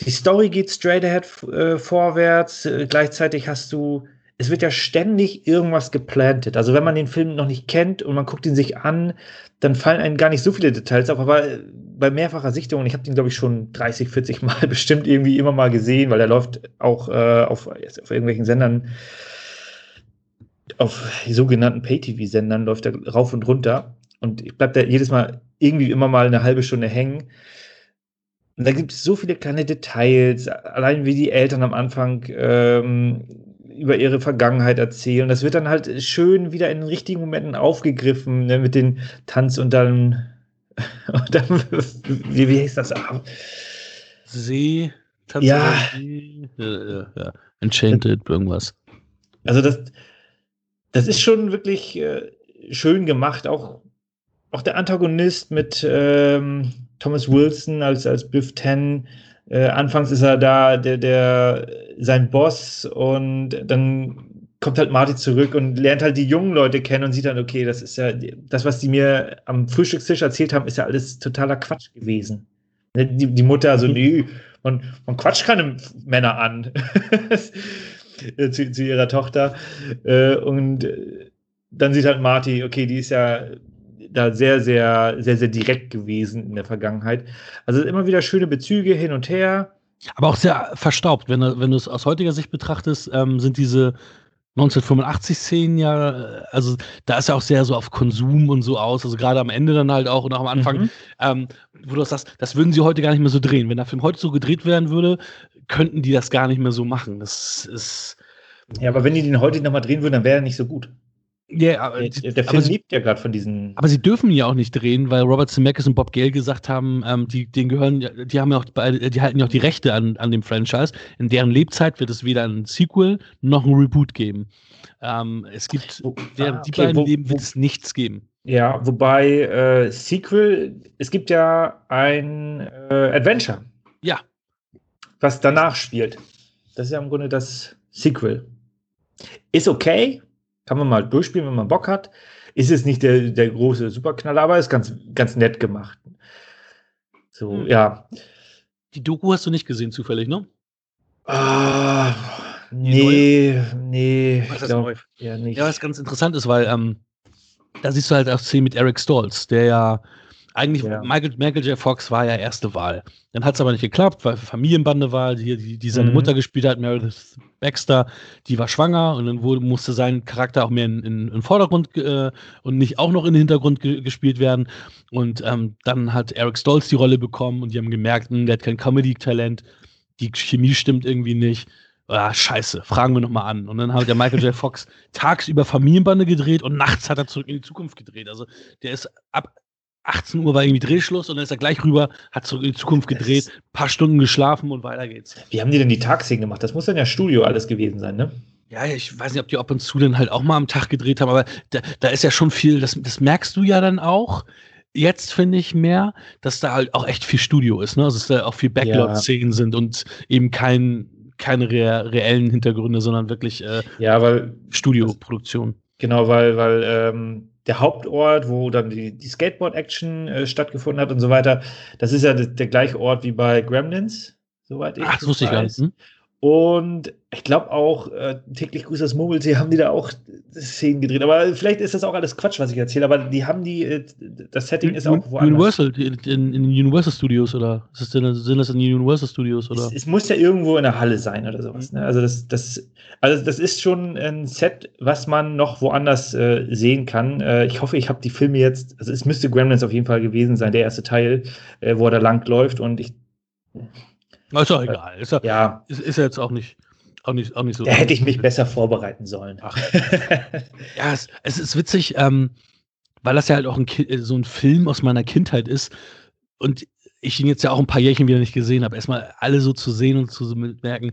die Story geht straight ahead äh, vorwärts. Äh, gleichzeitig hast du, es wird ja ständig irgendwas geplantet. Also wenn man den Film noch nicht kennt und man guckt ihn sich an, dann fallen einem gar nicht so viele Details auf. Aber äh, bei mehrfacher Sichtung, ich habe den, glaube ich, schon 30, 40 Mal bestimmt irgendwie immer mal gesehen, weil er läuft auch äh, auf, auf irgendwelchen Sendern, auf sogenannten Pay-TV-Sendern läuft er rauf und runter. Und ich bleibe da jedes Mal irgendwie immer mal eine halbe Stunde hängen. Und da gibt es so viele kleine Details, allein wie die Eltern am Anfang ähm, über ihre Vergangenheit erzählen. Das wird dann halt schön wieder in den richtigen Momenten aufgegriffen, ne, mit den Tanz und dann, und dann wie, wie heißt das? Ah, See, Ja. See, äh, äh, ja. Enchanted, irgendwas. Also das, das ist schon wirklich äh, schön gemacht. Auch, auch der Antagonist mit ähm, Thomas Wilson als, als Biff Ten. Äh, anfangs ist er da, der, der sein Boss und dann kommt halt Marty zurück und lernt halt die jungen Leute kennen und sieht dann, okay, das ist ja, das, was die mir am Frühstückstisch erzählt haben, ist ja alles totaler Quatsch gewesen. Ne, Die, die Mutter so, nee, man, man quatscht keine Männer an. äh, zu, zu, ihrer Tochter. Äh, und dann sieht halt Marty, okay, die ist ja da sehr, sehr, sehr, sehr direkt gewesen in der Vergangenheit. Also immer wieder schöne Bezüge hin und her. Aber auch sehr verstaubt. Wenn, wenn du es aus heutiger Sicht betrachtest, ähm, sind diese 1985-Szenen ja, äh, also da ist ja auch sehr so auf Konsum und so aus, also gerade am Ende dann halt auch und auch am Anfang, mhm. ähm, wo du sagst, das würden sie heute gar nicht mehr so drehen. Wenn der Film heute so gedreht werden würde, könnten die das gar nicht mehr so machen. Das ist. Ja, aber wenn die den heute nochmal drehen würden, dann wäre er nicht so gut. Yeah, aber, der, der Film lebt ja gerade von diesen. Aber sie dürfen ja auch nicht drehen, weil Robert Zemeckis und Bob Gale gesagt haben, ähm, die, den gehören, die haben ja auch, die halten ja auch die Rechte an, an dem Franchise. In deren Lebzeit wird es weder ein Sequel noch ein Reboot geben. Ähm, es gibt, oh, während ah, okay, die beiden wo, Leben wird es nichts geben. Ja, wobei äh, Sequel, es gibt ja ein äh, Adventure. Ja. Was danach spielt. Das ist ja im Grunde das Sequel. Ist okay, kann man mal durchspielen, wenn man Bock hat. Ist es nicht der, der große Superknaller, aber ist ganz, ganz nett gemacht. So, hm. ja. Die Doku hast du nicht gesehen, zufällig, ne? Ah, nee, nee. Was ist glaub, neu? Ja, nicht. ja, was ganz interessant ist, weil ähm, da siehst du halt auch Szenen mit Eric Stolz, der ja eigentlich, ja. Michael, Michael J. Fox war ja erste Wahl. Dann hat es aber nicht geklappt, weil Familienbande war, die, die, die seine mhm. Mutter gespielt hat, Meredith Baxter, die war schwanger und dann wurde, musste sein Charakter auch mehr in, in, in Vordergrund äh, und nicht auch noch in den Hintergrund ge gespielt werden. Und ähm, dann hat Eric Stolz die Rolle bekommen und die haben gemerkt, mh, hm, der hat kein Comedy-Talent, die Chemie stimmt irgendwie nicht. Ah, scheiße, fragen wir nochmal an. Und dann hat der Michael J. Fox tagsüber Familienbande gedreht und nachts hat er zurück in die Zukunft gedreht. Also der ist ab 18 Uhr war irgendwie Drehschluss und dann ist er gleich rüber, hat zurück in die Zukunft gedreht, ein paar Stunden geschlafen und weiter geht's. Wie haben die denn die Tagszenen gemacht? Das muss dann ja Studio alles gewesen sein, ne? Ja, ich weiß nicht, ob die ab und zu dann halt auch mal am Tag gedreht haben, aber da, da ist ja schon viel, das, das merkst du ja dann auch. Jetzt finde ich mehr, dass da halt auch echt viel Studio ist, ne? Also dass da auch viel Backlot-Szenen ja. sind und eben kein, keine re reellen Hintergründe, sondern wirklich äh, ja, weil Studioproduktion. Genau, weil, weil ähm, der Hauptort, wo dann die, die Skateboard-Action äh, stattgefunden hat und so weiter, das ist ja der, der gleiche Ort wie bei Gremlins, soweit ich Ach, das wusste ich gar nicht. Hm? Und ich glaube auch, äh, täglich grüßt das Murmeltier, haben die da auch Szenen gedreht. Aber vielleicht ist das auch alles Quatsch, was ich erzähle. Aber die haben die, äh, das Setting ist auch woanders. Universal, in, in Universal Studios oder? Ist das denn, sind das in Universal Studios oder? Es, es, muss ja irgendwo in der Halle sein oder sowas. Ne? Also, das, das, also das ist schon ein Set, was man noch woanders äh, sehen kann. Äh, ich hoffe, ich habe die Filme jetzt, also es müsste Gremlins auf jeden Fall gewesen sein, der erste Teil, äh, wo er da lang läuft und ich ist doch egal. Ist ja, Ist, ist jetzt auch nicht, auch nicht, auch nicht so. Da hätte ich mich besser vorbereiten sollen. Ach. ja, es, es, ist witzig, ähm, weil das ja halt auch ein, so ein Film aus meiner Kindheit ist und ich ihn jetzt ja auch ein paar Jährchen wieder nicht gesehen habe. Erstmal alle so zu sehen und zu merken,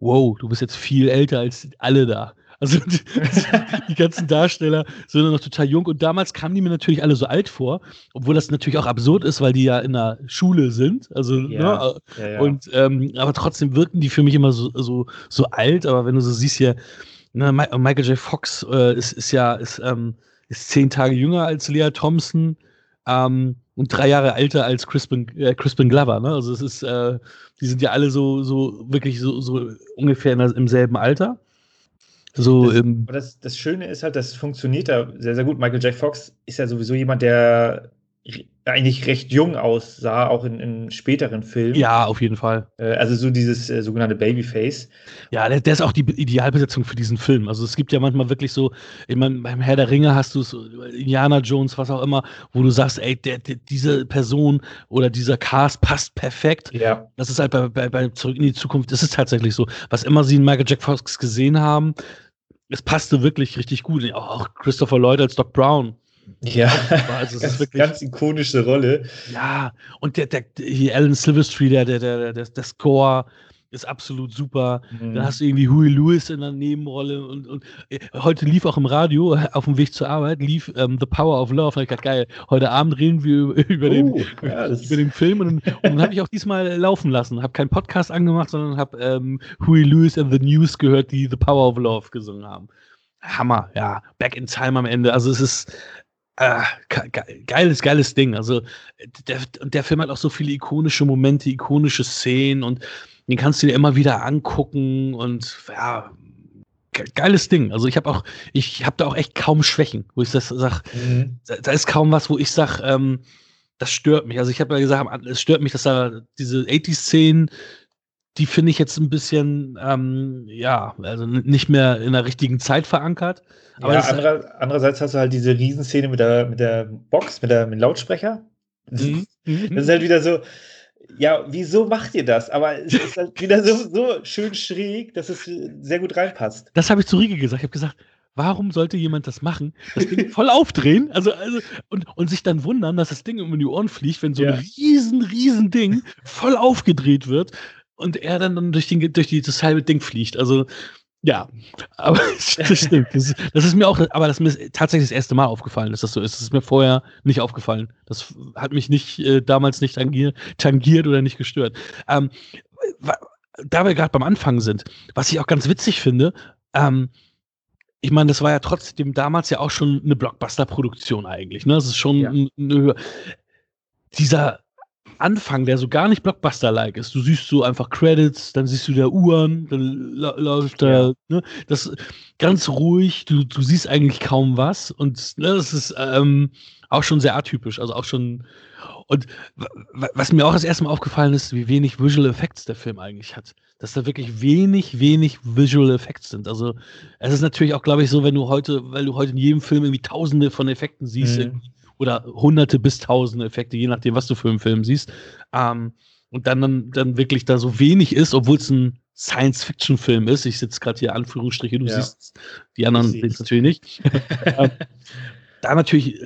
wow, du bist jetzt viel älter als alle da. Also die, die, ganzen Darsteller sind noch total jung und damals kamen die mir natürlich alle so alt vor, obwohl das natürlich auch absurd ist, weil die ja in der Schule sind. Also, ja, ne? ja, ja. Und ähm, aber trotzdem wirken die für mich immer so, so, so alt. Aber wenn du so siehst hier, ne, Michael J. Fox äh, ist, ist ja ist, ähm, ist zehn Tage jünger als Lea Thompson. Ähm, und drei Jahre älter als Crispin, äh, Crispin Glover, ne? Also es ist, äh, die sind ja alle so, so wirklich so, so ungefähr der, im selben Alter. So, das, ähm, das, das, Schöne ist halt, das funktioniert da sehr, sehr gut. Michael J. Fox ist ja sowieso jemand, der eigentlich recht jung aussah, auch in, in späteren Filmen. Ja, auf jeden Fall. Äh, also so dieses äh, sogenannte Babyface. Ja, der, der, ist auch die Idealbesetzung für diesen Film. Also es gibt ja manchmal wirklich so, ich meine, beim Herr der Ringe hast du so, Indiana Jones, was auch immer, wo du sagst, ey, der, der, diese Person oder dieser Cast passt perfekt. Ja. Das ist halt bei, bei, bei Zurück in die Zukunft, das ist tatsächlich so. Was immer sie in Michael Jack Fox gesehen haben, es passte wirklich richtig gut. Auch Christopher Lloyd als Doc Brown ja, also es ganz, ist wirklich ganz ikonische Rolle. Ja, und der, der, hier Alan Silvestri, der, der, der, der, der Score ist absolut super. Mhm. Dann hast du irgendwie Huey Lewis in der Nebenrolle und, und äh, heute lief auch im Radio auf dem Weg zur Arbeit lief ähm, The Power of Love. Und ich dachte, geil, heute Abend reden wir über, den, uh, ja, über den Film und, und dann habe ich auch diesmal laufen lassen. Habe keinen Podcast angemacht, sondern habe ähm, Huey Lewis and the News gehört, die The Power of Love gesungen haben. Hammer, ja. Back in Time am Ende. Also es ist äh, geiles, geiles Ding. Also der, der Film hat auch so viele ikonische Momente, ikonische Szenen und den kannst du dir immer wieder angucken und ja, geiles Ding. Also ich habe auch, ich habe da auch echt kaum Schwächen, wo ich das sage, mhm. da, da, ist kaum was, wo ich sage, ähm, das stört mich. Also ich habe ja gesagt, es stört mich, dass da diese 80-Szenen, die finde ich jetzt ein bisschen, ähm, ja, also nicht mehr in der richtigen Zeit verankert. Aber ja, anderer, andererseits hast du halt diese Riesenszene mit der, mit der Box, mit, der, mit dem Lautsprecher. Mhm. Das ist halt wieder so, ja, wieso macht ihr das? Aber es ist halt wieder so, so schön schräg, dass es sehr gut reinpasst. Das habe ich zu Riege gesagt. Ich habe gesagt, warum sollte jemand das machen? Das Ding voll aufdrehen, also, also und, und sich dann wundern, dass das Ding um die Ohren fliegt, wenn so ja. ein riesen, riesen Ding voll aufgedreht wird und er dann, dann durch, den, durch die, das halbe Ding fliegt. Also, ja, aber das stimmt. Das, das, ist mir auch, aber das ist mir tatsächlich das erste Mal aufgefallen, dass das so ist. Das ist mir vorher nicht aufgefallen. Das hat mich nicht äh, damals nicht tangiert, tangiert oder nicht gestört. Ähm, da wir gerade beim Anfang sind, was ich auch ganz witzig finde, ähm, ich meine, das war ja trotzdem damals ja auch schon eine Blockbuster-Produktion eigentlich. Ne? Das ist schon ja. eine, dieser Anfang, der so gar nicht Blockbuster-like ist. Du siehst so einfach Credits, dann siehst du da Uhren, dann läuft da, ne, das ganz ruhig, du, du siehst eigentlich kaum was und ne, das ist ähm, auch schon sehr atypisch, also auch schon und was mir auch das erste Mal aufgefallen ist, wie wenig Visual Effects der Film eigentlich hat. Dass da wirklich wenig, wenig Visual Effects sind. Also es ist natürlich auch, glaube ich, so, wenn du heute, weil du heute in jedem Film irgendwie tausende von Effekten siehst, mhm oder hunderte bis tausende Effekte, je nachdem, was du für einen Film siehst. Ähm, und dann, dann, dann wirklich da so wenig ist, obwohl es ein Science-Fiction-Film ist. Ich sitze gerade hier Anführungsstriche, du ja. siehst die anderen sehen es natürlich nicht. ähm, da natürlich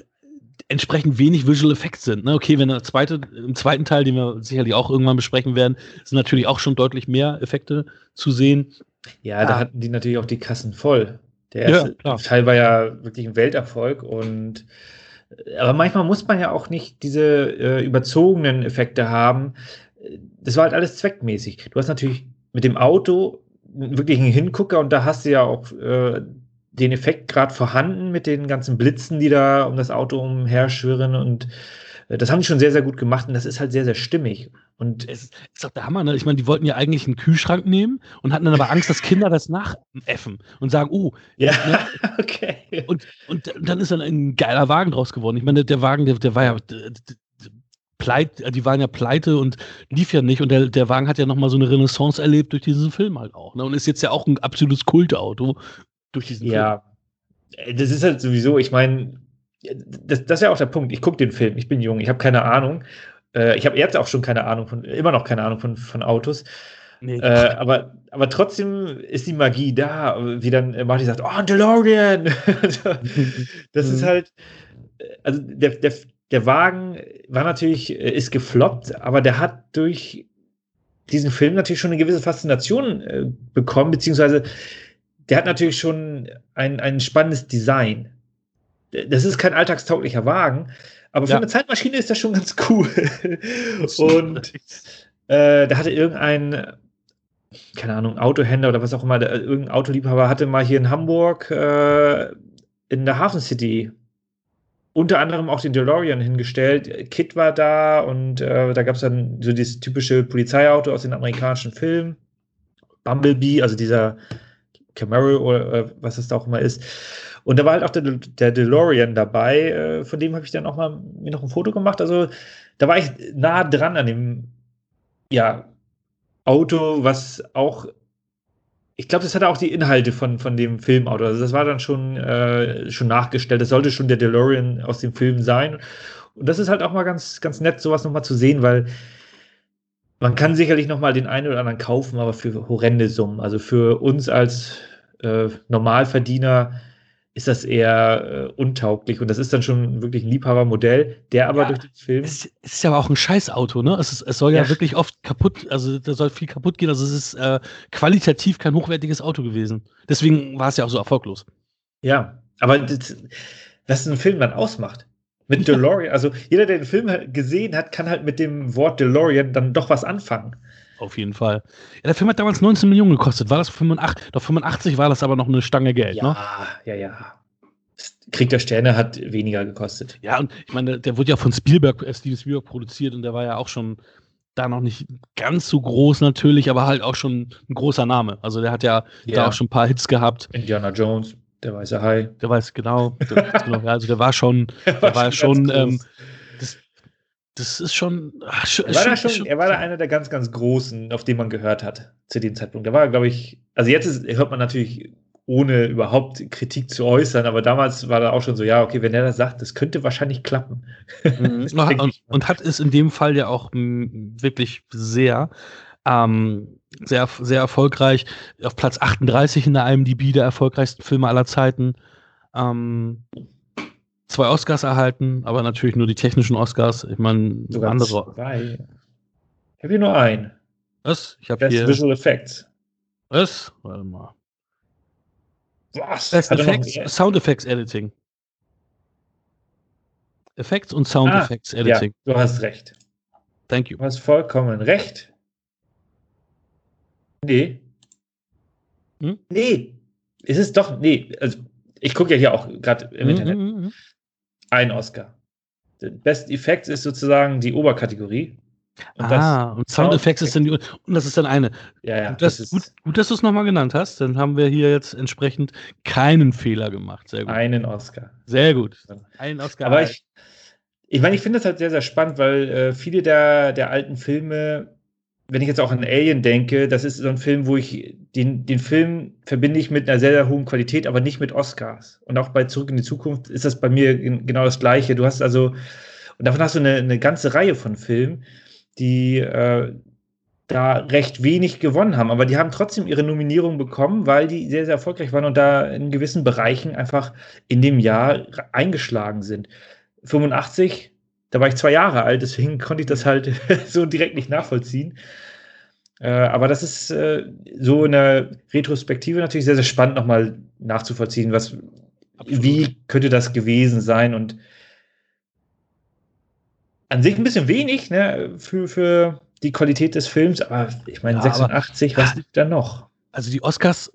entsprechend wenig Visual Effects sind. Ne? Okay, wenn der zweite, im zweiten Teil, den wir sicherlich auch irgendwann besprechen werden, sind natürlich auch schon deutlich mehr Effekte zu sehen. Ja, da ah. hatten die natürlich auch die Kassen voll. Der erste ja, Teil war ja wirklich ein Welterfolg und aber manchmal muss man ja auch nicht diese äh, überzogenen Effekte haben. Das war halt alles zweckmäßig. Du hast natürlich mit dem Auto wirklich einen Hingucker und da hast du ja auch äh, den Effekt gerade vorhanden mit den ganzen Blitzen, die da um das Auto umherschwirren und das haben die schon sehr, sehr gut gemacht und das ist halt sehr, sehr stimmig. Und es ist doch der Hammer, ne? Ich meine, die wollten ja eigentlich einen Kühlschrank nehmen und hatten dann aber Angst, dass Kinder das nachäffen und sagen, oh, ja, ne? okay. Und, und dann ist dann ein geiler Wagen draus geworden. Ich meine, der Wagen, der, der war ja pleit, die waren ja pleite und lief ja nicht und der, der Wagen hat ja nochmal so eine Renaissance erlebt durch diesen Film halt auch. Ne? Und ist jetzt ja auch ein absolutes Kultauto durch diesen ja. Film. Ja, das ist halt sowieso, ich meine, das, das, ist ja auch der Punkt. Ich gucke den Film, ich bin jung, ich habe keine Ahnung. Äh, ich habe jetzt auch schon keine Ahnung von, immer noch keine Ahnung von, von Autos. Nee, äh, aber, aber trotzdem ist die Magie da, wie dann Marty sagt, oh, DeLorean! das ist mhm. halt, also der, der, der Wagen war natürlich, äh, ist gefloppt, aber der hat durch diesen Film natürlich schon eine gewisse Faszination äh, bekommen, beziehungsweise der hat natürlich schon ein, ein spannendes Design das ist kein alltagstauglicher Wagen, aber für ja. eine Zeitmaschine ist das schon ganz cool. und äh, da hatte irgendein, keine Ahnung, Autohändler oder was auch immer, der, irgendein Autoliebhaber hatte mal hier in Hamburg äh, in der Hafen City unter anderem auch den DeLorean hingestellt. Kit war da und äh, da gab es dann so dieses typische Polizeiauto aus den amerikanischen Filmen. Bumblebee, also dieser Camaro oder äh, was es da auch immer ist. Und da war halt auch der, der DeLorean dabei, äh, von dem habe ich dann auch mal mir noch ein Foto gemacht. Also da war ich nah dran an dem ja, Auto, was auch, ich glaube, das hatte auch die Inhalte von, von dem Filmauto. Also das war dann schon, äh, schon nachgestellt. Das sollte schon der DeLorean aus dem Film sein. Und das ist halt auch mal ganz, ganz nett, sowas nochmal zu sehen, weil man kann sicherlich nochmal den einen oder anderen kaufen, aber für horrende Summen. Also für uns als äh, Normalverdiener ist das eher äh, untauglich. Und das ist dann schon wirklich ein Liebhabermodell, der aber ja, durch den Film. Es ist ja aber auch ein Scheißauto, ne? Es, ist, es soll ja, ja, wirklich oft kaputt, also da soll viel kaputt gehen. Also es ist äh, qualitativ kein hochwertiges Auto gewesen. Deswegen war es ja auch so erfolglos. Ja, aber das, was ein Film dann ausmacht. Mit DeLorean, also jeder, der den Film gesehen hat, kann halt mit dem Wort DeLorean dann doch was anfangen. Auf jeden Fall. Ja, der Film hat damals 19 Millionen gekostet. War das 85? Doch 85 war das aber noch eine Stange Geld, ja, ne? Ja, ja, ja. Krieg der Sterne hat weniger gekostet. Ja, und ich meine, der, der wurde ja von Spielberg, äh, Steven Spielberg produziert und der war ja auch schon da noch nicht ganz so groß natürlich, aber halt auch schon ein großer Name. Also der hat ja, ja. da auch schon ein paar Hits gehabt. Indiana Jones, der weiße Hai. Der weiß genau. genau also der war schon, der war, war schon, ähm, das, ist schon. Ach, er, war da schon er war da einer der ganz, ganz großen, auf den man gehört hat zu dem Zeitpunkt. Da war, glaube ich, also jetzt ist, hört man natürlich ohne überhaupt Kritik zu äußern. Aber damals war da auch schon so, ja, okay, wenn er das sagt, das könnte wahrscheinlich klappen. Mhm. und, und, hat es in dem Fall ja auch wirklich sehr, ähm, sehr, sehr erfolgreich. Auf Platz 38 in der IMDb der erfolgreichsten Filme aller Zeiten. Ähm, zwei Oscars erhalten, aber natürlich nur die technischen Oscars. Ich meine, andere. Zwei. Ich habe hier nur einen. Was? Ich habe hier. Visual Effects. Was? Warte mal. Was? Best Effects, Sound Effects Editing. Effects und Sound ah, Effects Editing. Ja, du hast recht. Thank you. Du hast vollkommen recht. Nee. Hm? Nee. Ist es doch, nee. Also, ich gucke ja hier auch gerade im mm, Internet. Ein Oscar. Best Effects ist sozusagen die Oberkategorie. Und ah, und Soundeffekte ist dann die, und das ist dann eine. Ja, ja. Gut, das, das gut, gut, dass du es nochmal genannt hast. Dann haben wir hier jetzt entsprechend keinen Fehler gemacht. Sehr gut. Einen Oscar. Sehr gut. Einen Oscar. Aber ich, ich meine, ich finde das halt sehr, sehr spannend, weil äh, viele der, der alten Filme, wenn ich jetzt auch an Alien denke, das ist so ein Film, wo ich den, den Film verbinde ich mit einer sehr, sehr hohen Qualität, aber nicht mit Oscars. Und auch bei Zurück in die Zukunft ist das bei mir genau das Gleiche. Du hast also, und davon hast du eine, eine ganze Reihe von Filmen die äh, da recht wenig gewonnen haben. Aber die haben trotzdem ihre Nominierung bekommen, weil die sehr, sehr erfolgreich waren und da in gewissen Bereichen einfach in dem Jahr eingeschlagen sind. 85, da war ich zwei Jahre alt, deswegen konnte ich das halt so direkt nicht nachvollziehen. Äh, aber das ist äh, so in der Retrospektive natürlich sehr, sehr spannend, nochmal nachzuvollziehen, was, wie könnte das gewesen sein? Und an sich ein bisschen wenig ne, für, für die Qualität des Films, aber ich meine, ja, 86, aber, was liegt da noch? Also die Oscars,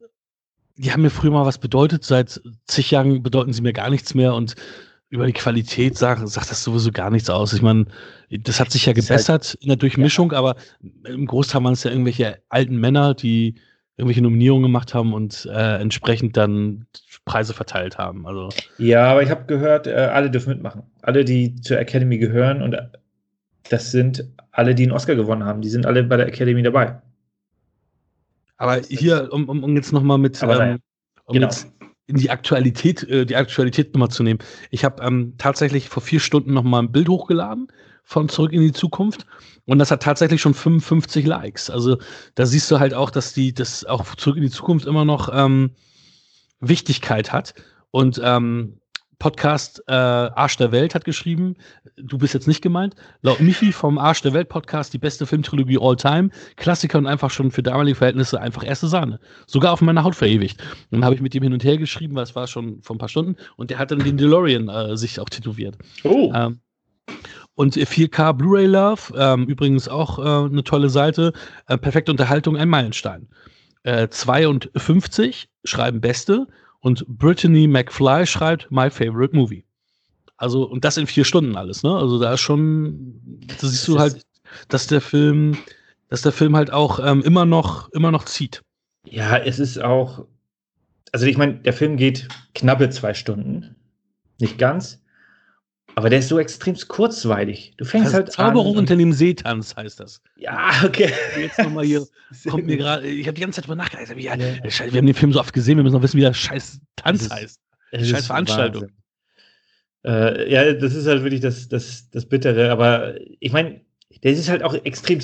die haben mir früher mal was bedeutet, seit zig Jahren bedeuten sie mir gar nichts mehr. Und über die Qualität sagt, sagt das sowieso gar nichts aus. Ich meine, das hat sich ja halt gebessert in der Durchmischung, ja. aber im Großteil waren es ja irgendwelche alten Männer, die irgendwelche Nominierungen gemacht haben und äh, entsprechend dann Preise verteilt haben. Also ja, aber ich habe gehört, äh, alle dürfen mitmachen. Alle, die zur Academy gehören und das sind alle, die einen Oscar gewonnen haben. Die sind alle bei der Academy dabei. Aber hier, um, um, um jetzt nochmal mit ähm, um genau. In die Aktualität, äh, die Aktualität nochmal zu nehmen. Ich habe ähm, tatsächlich vor vier Stunden nochmal ein Bild hochgeladen von Zurück in die Zukunft. Und das hat tatsächlich schon 55 Likes. Also da siehst du halt auch, dass die, das auch Zurück in die Zukunft immer noch ähm, Wichtigkeit hat. Und ähm, Podcast äh, Arsch der Welt hat geschrieben, du bist jetzt nicht gemeint, laut Michi vom Arsch der Welt Podcast die beste Filmtrilogie all time, Klassiker und einfach schon für damalige Verhältnisse einfach erste Sahne. Sogar auf meiner Haut verewigt. Und dann habe ich mit ihm hin und her geschrieben, weil es war schon vor ein paar Stunden und der hat dann den DeLorean äh, sich auch tätowiert. Oh. Ähm, und 4K Blu-ray Love, ähm, übrigens auch äh, eine tolle Seite, äh, perfekte Unterhaltung, ein Meilenstein. Äh, 52 schreiben Beste und Brittany McFly schreibt My Favorite Movie. Also, und das in vier Stunden alles, ne? Also da ist schon, da siehst du halt, dass der Film, dass der Film halt auch ähm, immer noch, immer noch zieht. Ja, es ist auch, also ich meine, der Film geht knappe zwei Stunden. Nicht ganz. Aber der ist so extrem kurzweilig. Du fängst also halt Zauberung an. unter dem Seetanz heißt das. Ja, okay. Jetzt nochmal hier, kommt mir gerade, ich habe die ganze Zeit drüber nachgedacht. Ja, ja. Wir haben den Film so oft gesehen, wir müssen noch wissen, wie der scheiß Tanz ist, heißt. Scheiß Veranstaltung. Äh, ja, das ist halt wirklich das, das, das Bittere. Aber ich meine, der ist halt auch extrem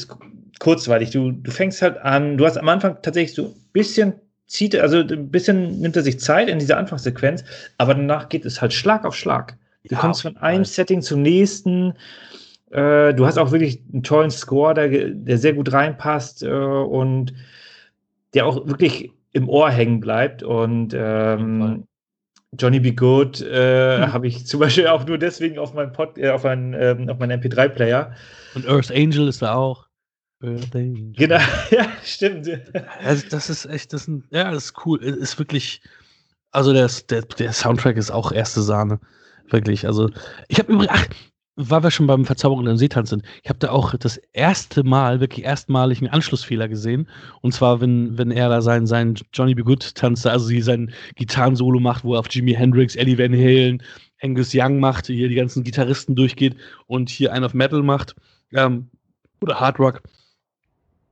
kurzweilig. Du, du fängst halt an, du hast am Anfang tatsächlich so ein bisschen zieht, also ein bisschen nimmt er sich Zeit in dieser Anfangssequenz, aber danach geht es halt Schlag auf Schlag. Du ja, kommst von einem Setting zum nächsten. Äh, du hast auch wirklich einen tollen Score, der, der sehr gut reinpasst äh, und der auch wirklich im Ohr hängen bleibt. Und ähm, Johnny B. Good äh, hm. habe ich zum Beispiel auch nur deswegen auf meinem Pod, äh, auf meinen, ähm, auf meinen MP3-Player. Und Earth Angel ist da auch. Earth Angel. Genau, ja, stimmt. Also das ist echt, das ist, ja, das ist cool. Ist wirklich, also der, der, der Soundtrack ist auch erste Sahne. Wirklich. Also, ich habe übrigens, ach, weil wir schon beim Verzauberung im Seetanz sind, ich habe da auch das erste Mal, wirklich erstmalig einen Anschlussfehler gesehen. Und zwar, wenn, wenn er da seinen, seinen Johnny B. Good tanzt, also sein Gitarrensolo macht, wo er auf Jimi Hendrix, Eddie Van Halen, Angus Young macht, hier die ganzen Gitarristen durchgeht und hier einen auf Metal macht ähm, oder Hard Rock.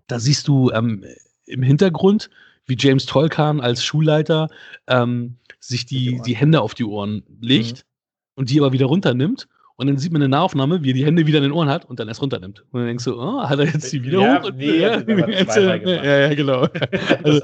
Da siehst du ähm, im Hintergrund, wie James Tolkan als Schulleiter ähm, sich die, die Hände auf die Ohren legt mhm. Und die aber wieder runternimmt und dann sieht man eine Nahaufnahme, wie er die Hände wieder in den Ohren hat und dann erst runternimmt. Und dann denkst du, oh, hat er jetzt die wieder ja, hoch? Nee, ja, ja, ja, genau. also,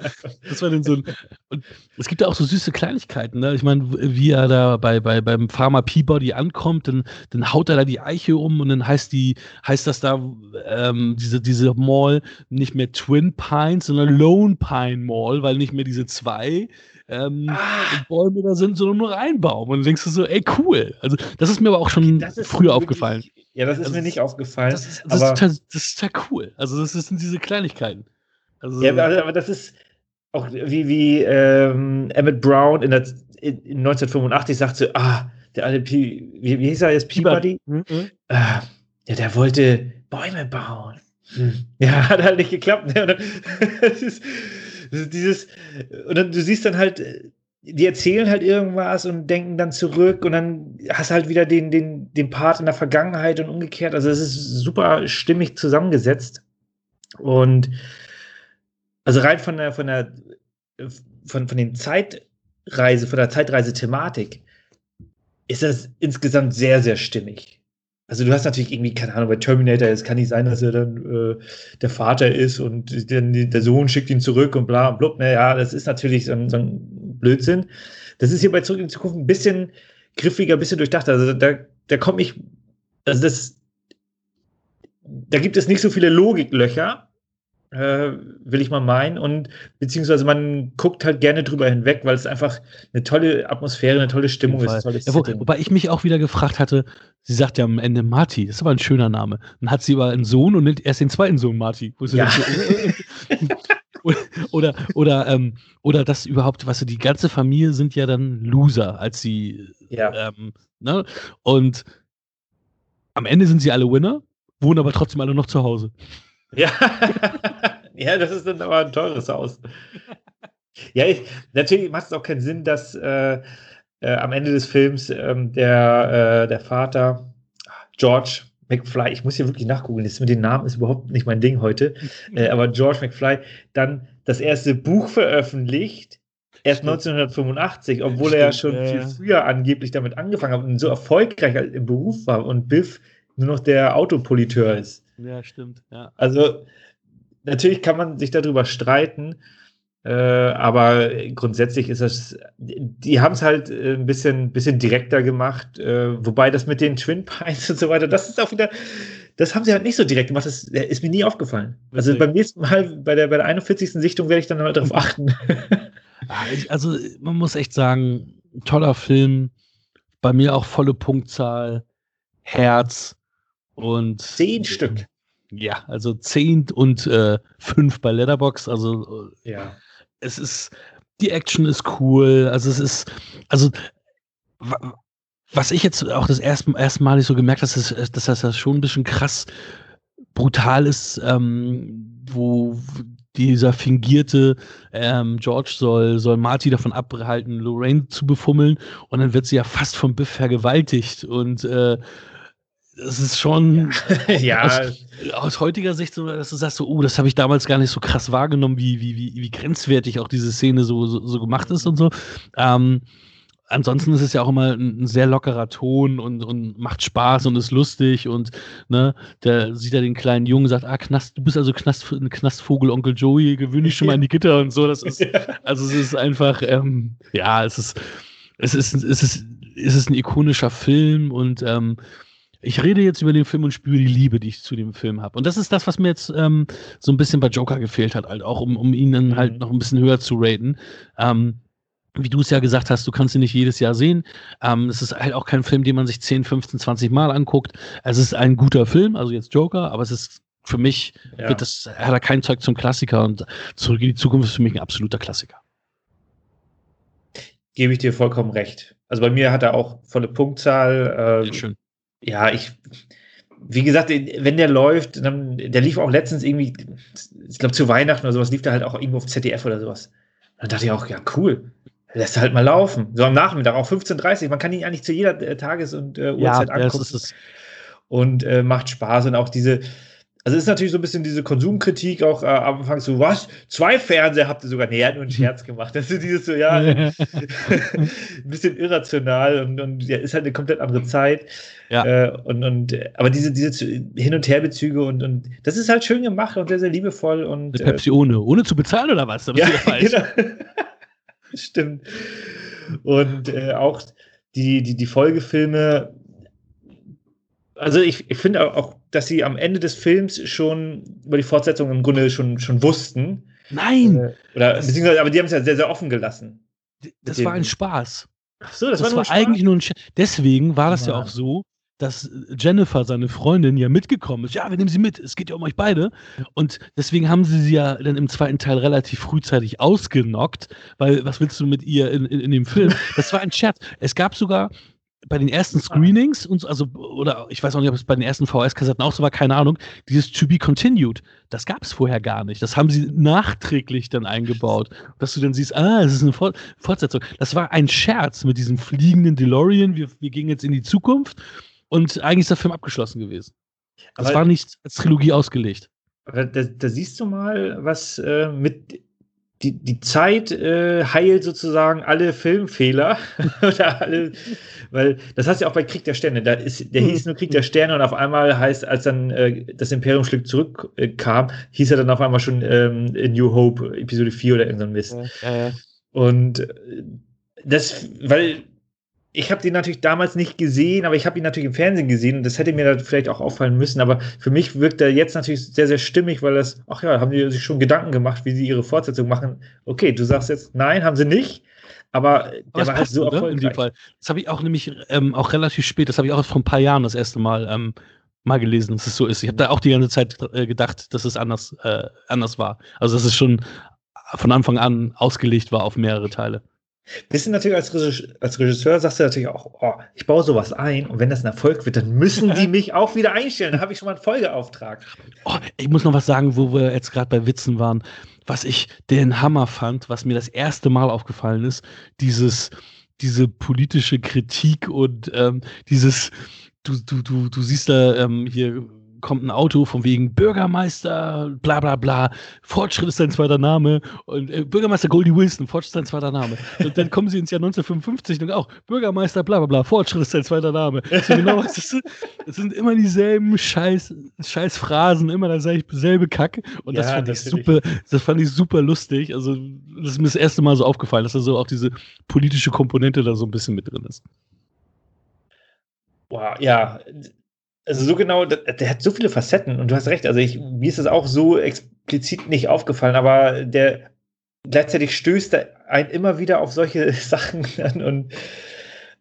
das war dann so ein. Und es gibt ja auch so süße Kleinigkeiten. Ne? Ich meine, wie er da bei, bei, beim Pharma Peabody ankommt, dann, dann haut er da die Eiche um und dann heißt die, heißt das da, ähm, diese, diese Mall nicht mehr Twin Pines, sondern Lone Pine Mall, weil nicht mehr diese zwei ähm, ah. Bäume da sind, sondern nur ein Baum. Und dann denkst du so, ey, cool. Also, das ist mir aber auch schon früher aufgefallen. Ja, das ist also, mir nicht aufgefallen. Das ist, das, aber, ist total, das ist total cool. Also, das sind diese Kleinigkeiten. Also, ja, aber, aber das ist auch wie, wie ähm, Emmett Brown in, der, in 1985 sagt so, ah, der alte, P wie, wie hieß er jetzt, Peabody? Mhm. Ah, ja, der wollte Bäume bauen. Hm. Ja, hat halt nicht geklappt. Ne? Dieses, und dann, du siehst dann halt, die erzählen halt irgendwas und denken dann zurück und dann hast du halt wieder den, den, den Part in der Vergangenheit und umgekehrt. Also es ist super stimmig zusammengesetzt. Und also rein von der, von der, von, von den Zeitreise, von der Zeitreise-Thematik ist das insgesamt sehr, sehr stimmig. Also du hast natürlich irgendwie, keine Ahnung, bei Terminator, es kann nicht sein, dass er dann äh, der Vater ist und dann der Sohn schickt ihn zurück und bla und blub. Naja, das ist natürlich so ein, so ein Blödsinn. Das ist hier bei Zurück in die Zukunft ein bisschen griffiger, ein bisschen durchdachter. Also da, da komme ich, also das, da gibt es nicht so viele Logiklöcher, äh, will ich mal meinen. Und beziehungsweise man guckt halt gerne drüber hinweg, weil es einfach eine tolle Atmosphäre, eine tolle Stimmung ist. Ja, wo, wobei ich mich auch wieder gefragt hatte, sie sagt ja am Ende Marty, das ist aber ein schöner Name. Dann hat sie aber einen Sohn und nennt erst den zweiten Sohn Marty. Ja. oder oder ähm, oder das überhaupt, was weißt du, die ganze Familie sind ja dann Loser, als sie ja. ähm, ne? und am Ende sind sie alle Winner, wohnen aber trotzdem alle noch zu Hause. Ja. ja, das ist dann aber ein teures Haus. Ja, ich, natürlich macht es auch keinen Sinn, dass äh, äh, am Ende des Films ähm, der, äh, der Vater George McFly, ich muss hier wirklich nachgucken, das mit den Namen ist überhaupt nicht mein Ding heute, äh, aber George McFly dann das erste Buch veröffentlicht, erst Stimmt. 1985, obwohl Stimmt, er ja schon viel früher angeblich damit angefangen hat und so erfolgreich im Beruf war und Biff nur noch der Autopoliteur ist. Ja, stimmt. Ja. Also, natürlich kann man sich darüber streiten, äh, aber grundsätzlich ist das, die haben es halt äh, ein bisschen, bisschen direkter gemacht, äh, wobei das mit den Twin Pines und so weiter, das ist auch wieder, das haben sie halt nicht so direkt gemacht, das ist mir nie aufgefallen. Also beim nächsten Mal, bei der, bei der 41. Sichtung werde ich dann mal darauf achten. also man muss echt sagen, toller Film, bei mir auch volle Punktzahl, Herz und zehn Stück. Ja, also zehn und äh, fünf bei Letterbox. Also äh, ja. es ist, die Action ist cool. Also es ist, also was ich jetzt auch das erste, erste Mal so gemerkt habe, dass, das, dass das schon ein bisschen krass brutal ist, ähm, wo dieser fingierte ähm, George soll, soll Marty davon abhalten, Lorraine zu befummeln und dann wird sie ja fast vom Biff vergewaltigt und äh, das ist schon ja. Aus, aus, heutiger Sicht so, dass du sagst, so, oh, das habe ich damals gar nicht so krass wahrgenommen, wie, wie, wie, wie grenzwertig auch diese Szene so, so, so gemacht ist und so. Ähm, ansonsten ist es ja auch immer ein, sehr lockerer Ton und, und macht Spaß und ist lustig und ne, der sieht ja den kleinen Jungen sagt, ah, Knast, du bist also Knast, ein Knastvogel, Onkel Joey, gewöhne dich schon mal an die Gitter und so. Das ist, also es ist einfach, ähm, ja, es ist, es ist, es ist, es ist ein ikonischer Film und ähm, ich rede jetzt über den Film und spüre die Liebe, die ich zu dem Film habe. Und das ist das, was mir jetzt ähm, so ein bisschen bei Joker gefehlt hat, halt auch, um, um ihn dann halt mhm. noch ein bisschen höher zu raten. Ähm, wie du es ja gesagt hast, du kannst ihn nicht jedes Jahr sehen. Ähm, es ist halt auch kein Film, den man sich 10, 15, 20 Mal anguckt. Es ist ein guter Film, also jetzt Joker, aber es ist für mich, ja. wird das, hat er kein Zeug zum Klassiker und Zurück in die Zukunft ist für mich ein absoluter Klassiker. Gebe ich dir vollkommen recht. Also bei mir hat er auch volle Punktzahl. Äh, schön ja, ich, wie gesagt, wenn der läuft, dann, der lief auch letztens irgendwie, ich glaube zu Weihnachten oder sowas, lief der halt auch irgendwo auf ZDF oder sowas. Dann dachte ich auch, ja, cool. Lässt er halt mal laufen. So am Nachmittag, auch 15.30 Uhr. Man kann ihn eigentlich zu jeder äh, Tages- und äh, Uhrzeit ja, angucken. Und äh, macht Spaß. Und auch diese, also ist natürlich so ein bisschen diese Konsumkritik auch äh, am Anfang so, was? Zwei Fernseher habt ihr sogar? Nee, er hat nur einen Scherz gemacht. Das ist dieses so, ja, ein bisschen irrational und, und ja, ist halt eine komplett andere Zeit. Ja. Äh, und, und, aber diese, diese Hin- und Herbezüge und, und das ist halt schön gemacht und sehr, sehr liebevoll. Und, eine Pepsi ohne, ohne zu bezahlen oder was? ja, genau. Stimmt. Und äh, auch die, die, die Folgefilme also ich, ich finde auch, dass sie am Ende des Films schon über die Fortsetzung im Grunde schon, schon wussten. Nein! Äh, oder beziehungsweise, aber die haben es ja sehr, sehr offen gelassen. Das war ein Spaß. Ach so, das, das war, war eigentlich nur ein Spaß. Deswegen war das ja. ja auch so, dass Jennifer, seine Freundin, ja mitgekommen ist. Ja, wir nehmen sie mit, es geht ja um euch beide. Und deswegen haben sie sie ja dann im zweiten Teil relativ frühzeitig ausgenockt, weil was willst du mit ihr in, in, in dem Film? Das war ein Scherz. Es gab sogar bei den ersten Screenings und also oder ich weiß auch nicht, ob es bei den ersten VHS-Kassetten auch so war, keine Ahnung, dieses To Be Continued, das gab es vorher gar nicht. Das haben sie nachträglich dann eingebaut, dass du dann siehst, ah, es ist eine Fort Fortsetzung. Das war ein Scherz mit diesem fliegenden DeLorean. Wir, wir gehen jetzt in die Zukunft und eigentlich ist der Film abgeschlossen gewesen. Das Aber war nicht als Trilogie ausgelegt. Da, da, siehst du mal, was äh, mit die, die Zeit äh, heilt sozusagen alle Filmfehler. oder alle, weil das hast du ja auch bei Krieg der Sterne. Da ist, der hieß nur Krieg der Sterne und auf einmal heißt, als dann äh, das Imperium schlägt zurückkam, äh, hieß er dann auf einmal schon ähm, New Hope, Episode 4 oder irgendein Mist. Ja, ja. Und äh, das, weil ich habe den natürlich damals nicht gesehen, aber ich habe ihn natürlich im Fernsehen gesehen und das hätte mir da vielleicht auch auffallen müssen. Aber für mich wirkt er jetzt natürlich sehr, sehr stimmig, weil das, ach ja, haben die sich schon Gedanken gemacht, wie sie ihre Fortsetzung machen. Okay, du sagst jetzt, nein, haben sie nicht. Aber der war halt so ne? erfolgreich. Das habe ich auch nämlich ähm, auch relativ spät, das habe ich auch vor ein paar Jahren das erste Mal ähm, mal gelesen, dass es so ist. Ich habe da auch die ganze Zeit äh, gedacht, dass es anders, äh, anders war. Also dass es schon von Anfang an ausgelegt war auf mehrere Teile. Bisschen natürlich als Regisseur, als Regisseur sagst du natürlich auch, oh, ich baue sowas ein und wenn das ein Erfolg wird, dann müssen die mich auch wieder einstellen. Dann habe ich schon mal einen Folgeauftrag. Oh, ich muss noch was sagen, wo wir jetzt gerade bei Witzen waren. Was ich den Hammer fand, was mir das erste Mal aufgefallen ist, dieses, diese politische Kritik und ähm, dieses, du, du, du, du siehst da ähm, hier kommt ein Auto von wegen Bürgermeister, bla bla bla, Fortschritt ist sein zweiter Name und äh, Bürgermeister Goldie Wilson, Fortschritt ist sein zweiter Name. Und dann kommen sie ins Jahr 1955 und auch Bürgermeister, bla bla bla, Fortschritt ist sein zweiter Name. So genau, was ist, es sind immer dieselben scheiß, scheiß Phrasen, immer dasselbe Kack. Und ja, das fand ich super, das fand ich super lustig. Also, das ist mir das erste Mal so aufgefallen, dass da so auch diese politische Komponente da so ein bisschen mit drin ist. Wow, ja, also so genau, der, der, hat so viele Facetten und du hast recht, also ich, mir ist das auch so explizit nicht aufgefallen, aber der gleichzeitig stößt er einen immer wieder auf solche Sachen an und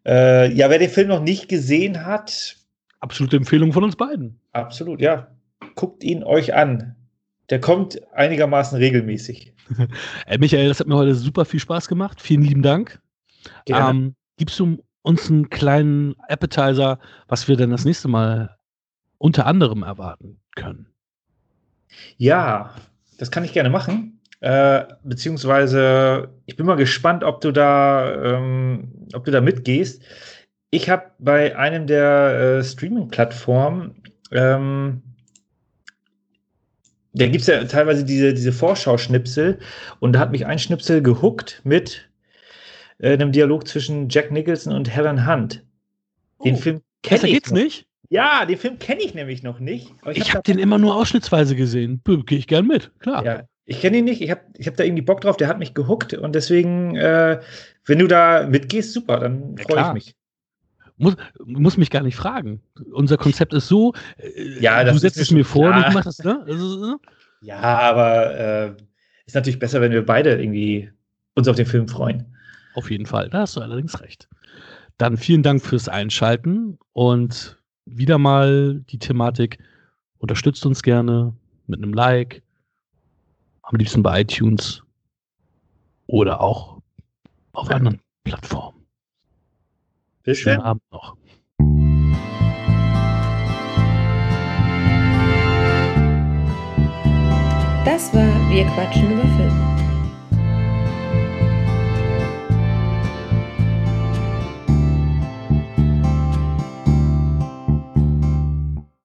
äh, ja, wer den Film noch nicht gesehen hat. Absolute Empfehlung von uns beiden. Absolut, ja. Guckt ihn euch an. Der kommt einigermaßen regelmäßig. Ey, Michael, das hat mir heute super viel Spaß gemacht. Vielen lieben Dank. Ähm, gibst du uns einen kleinen Appetizer, was wir dann das nächste Mal unter anderem erwarten können. Ja, das kann ich gerne machen. Äh, beziehungsweise, ich bin mal gespannt, ob du da, ähm, ob du da mitgehst. Ich habe bei einem der äh, Streaming-Plattformen, ähm, da gibt es ja teilweise diese, diese Vorschauschnipsel und da hat mich ein Schnipsel gehuckt mit äh, einem Dialog zwischen Jack Nicholson und Helen Hunt. Den oh, Film kenne ich. geht's noch. nicht? Ja, den Film kenne ich nämlich noch nicht. ich, habe hab den immer nur ausschnittsweise gesehen. Gehe ich gern mit, klar. Ja, ich kenne ihn nicht. Ich habe ich hab da irgendwie Bock drauf. Der hat mich gehuckt und deswegen, äh, wenn du da mitgehst, super, dann freue ich mich. Muss, muss mich gar nicht fragen. Unser Konzept ist so, äh, ja, du setzt es mir vor, ja. du machst das, ne? Also, ja, aber äh, ist natürlich besser, wenn wir beide irgendwie uns auf den Film freuen. Auf jeden Fall, da hast du allerdings recht. Dann vielen Dank fürs Einschalten und wieder mal die Thematik, unterstützt uns gerne mit einem Like, am liebsten bei iTunes oder auch auf ja. anderen Plattformen. Bis Schönen denn. Abend noch. Das war Wir quatschen über Film.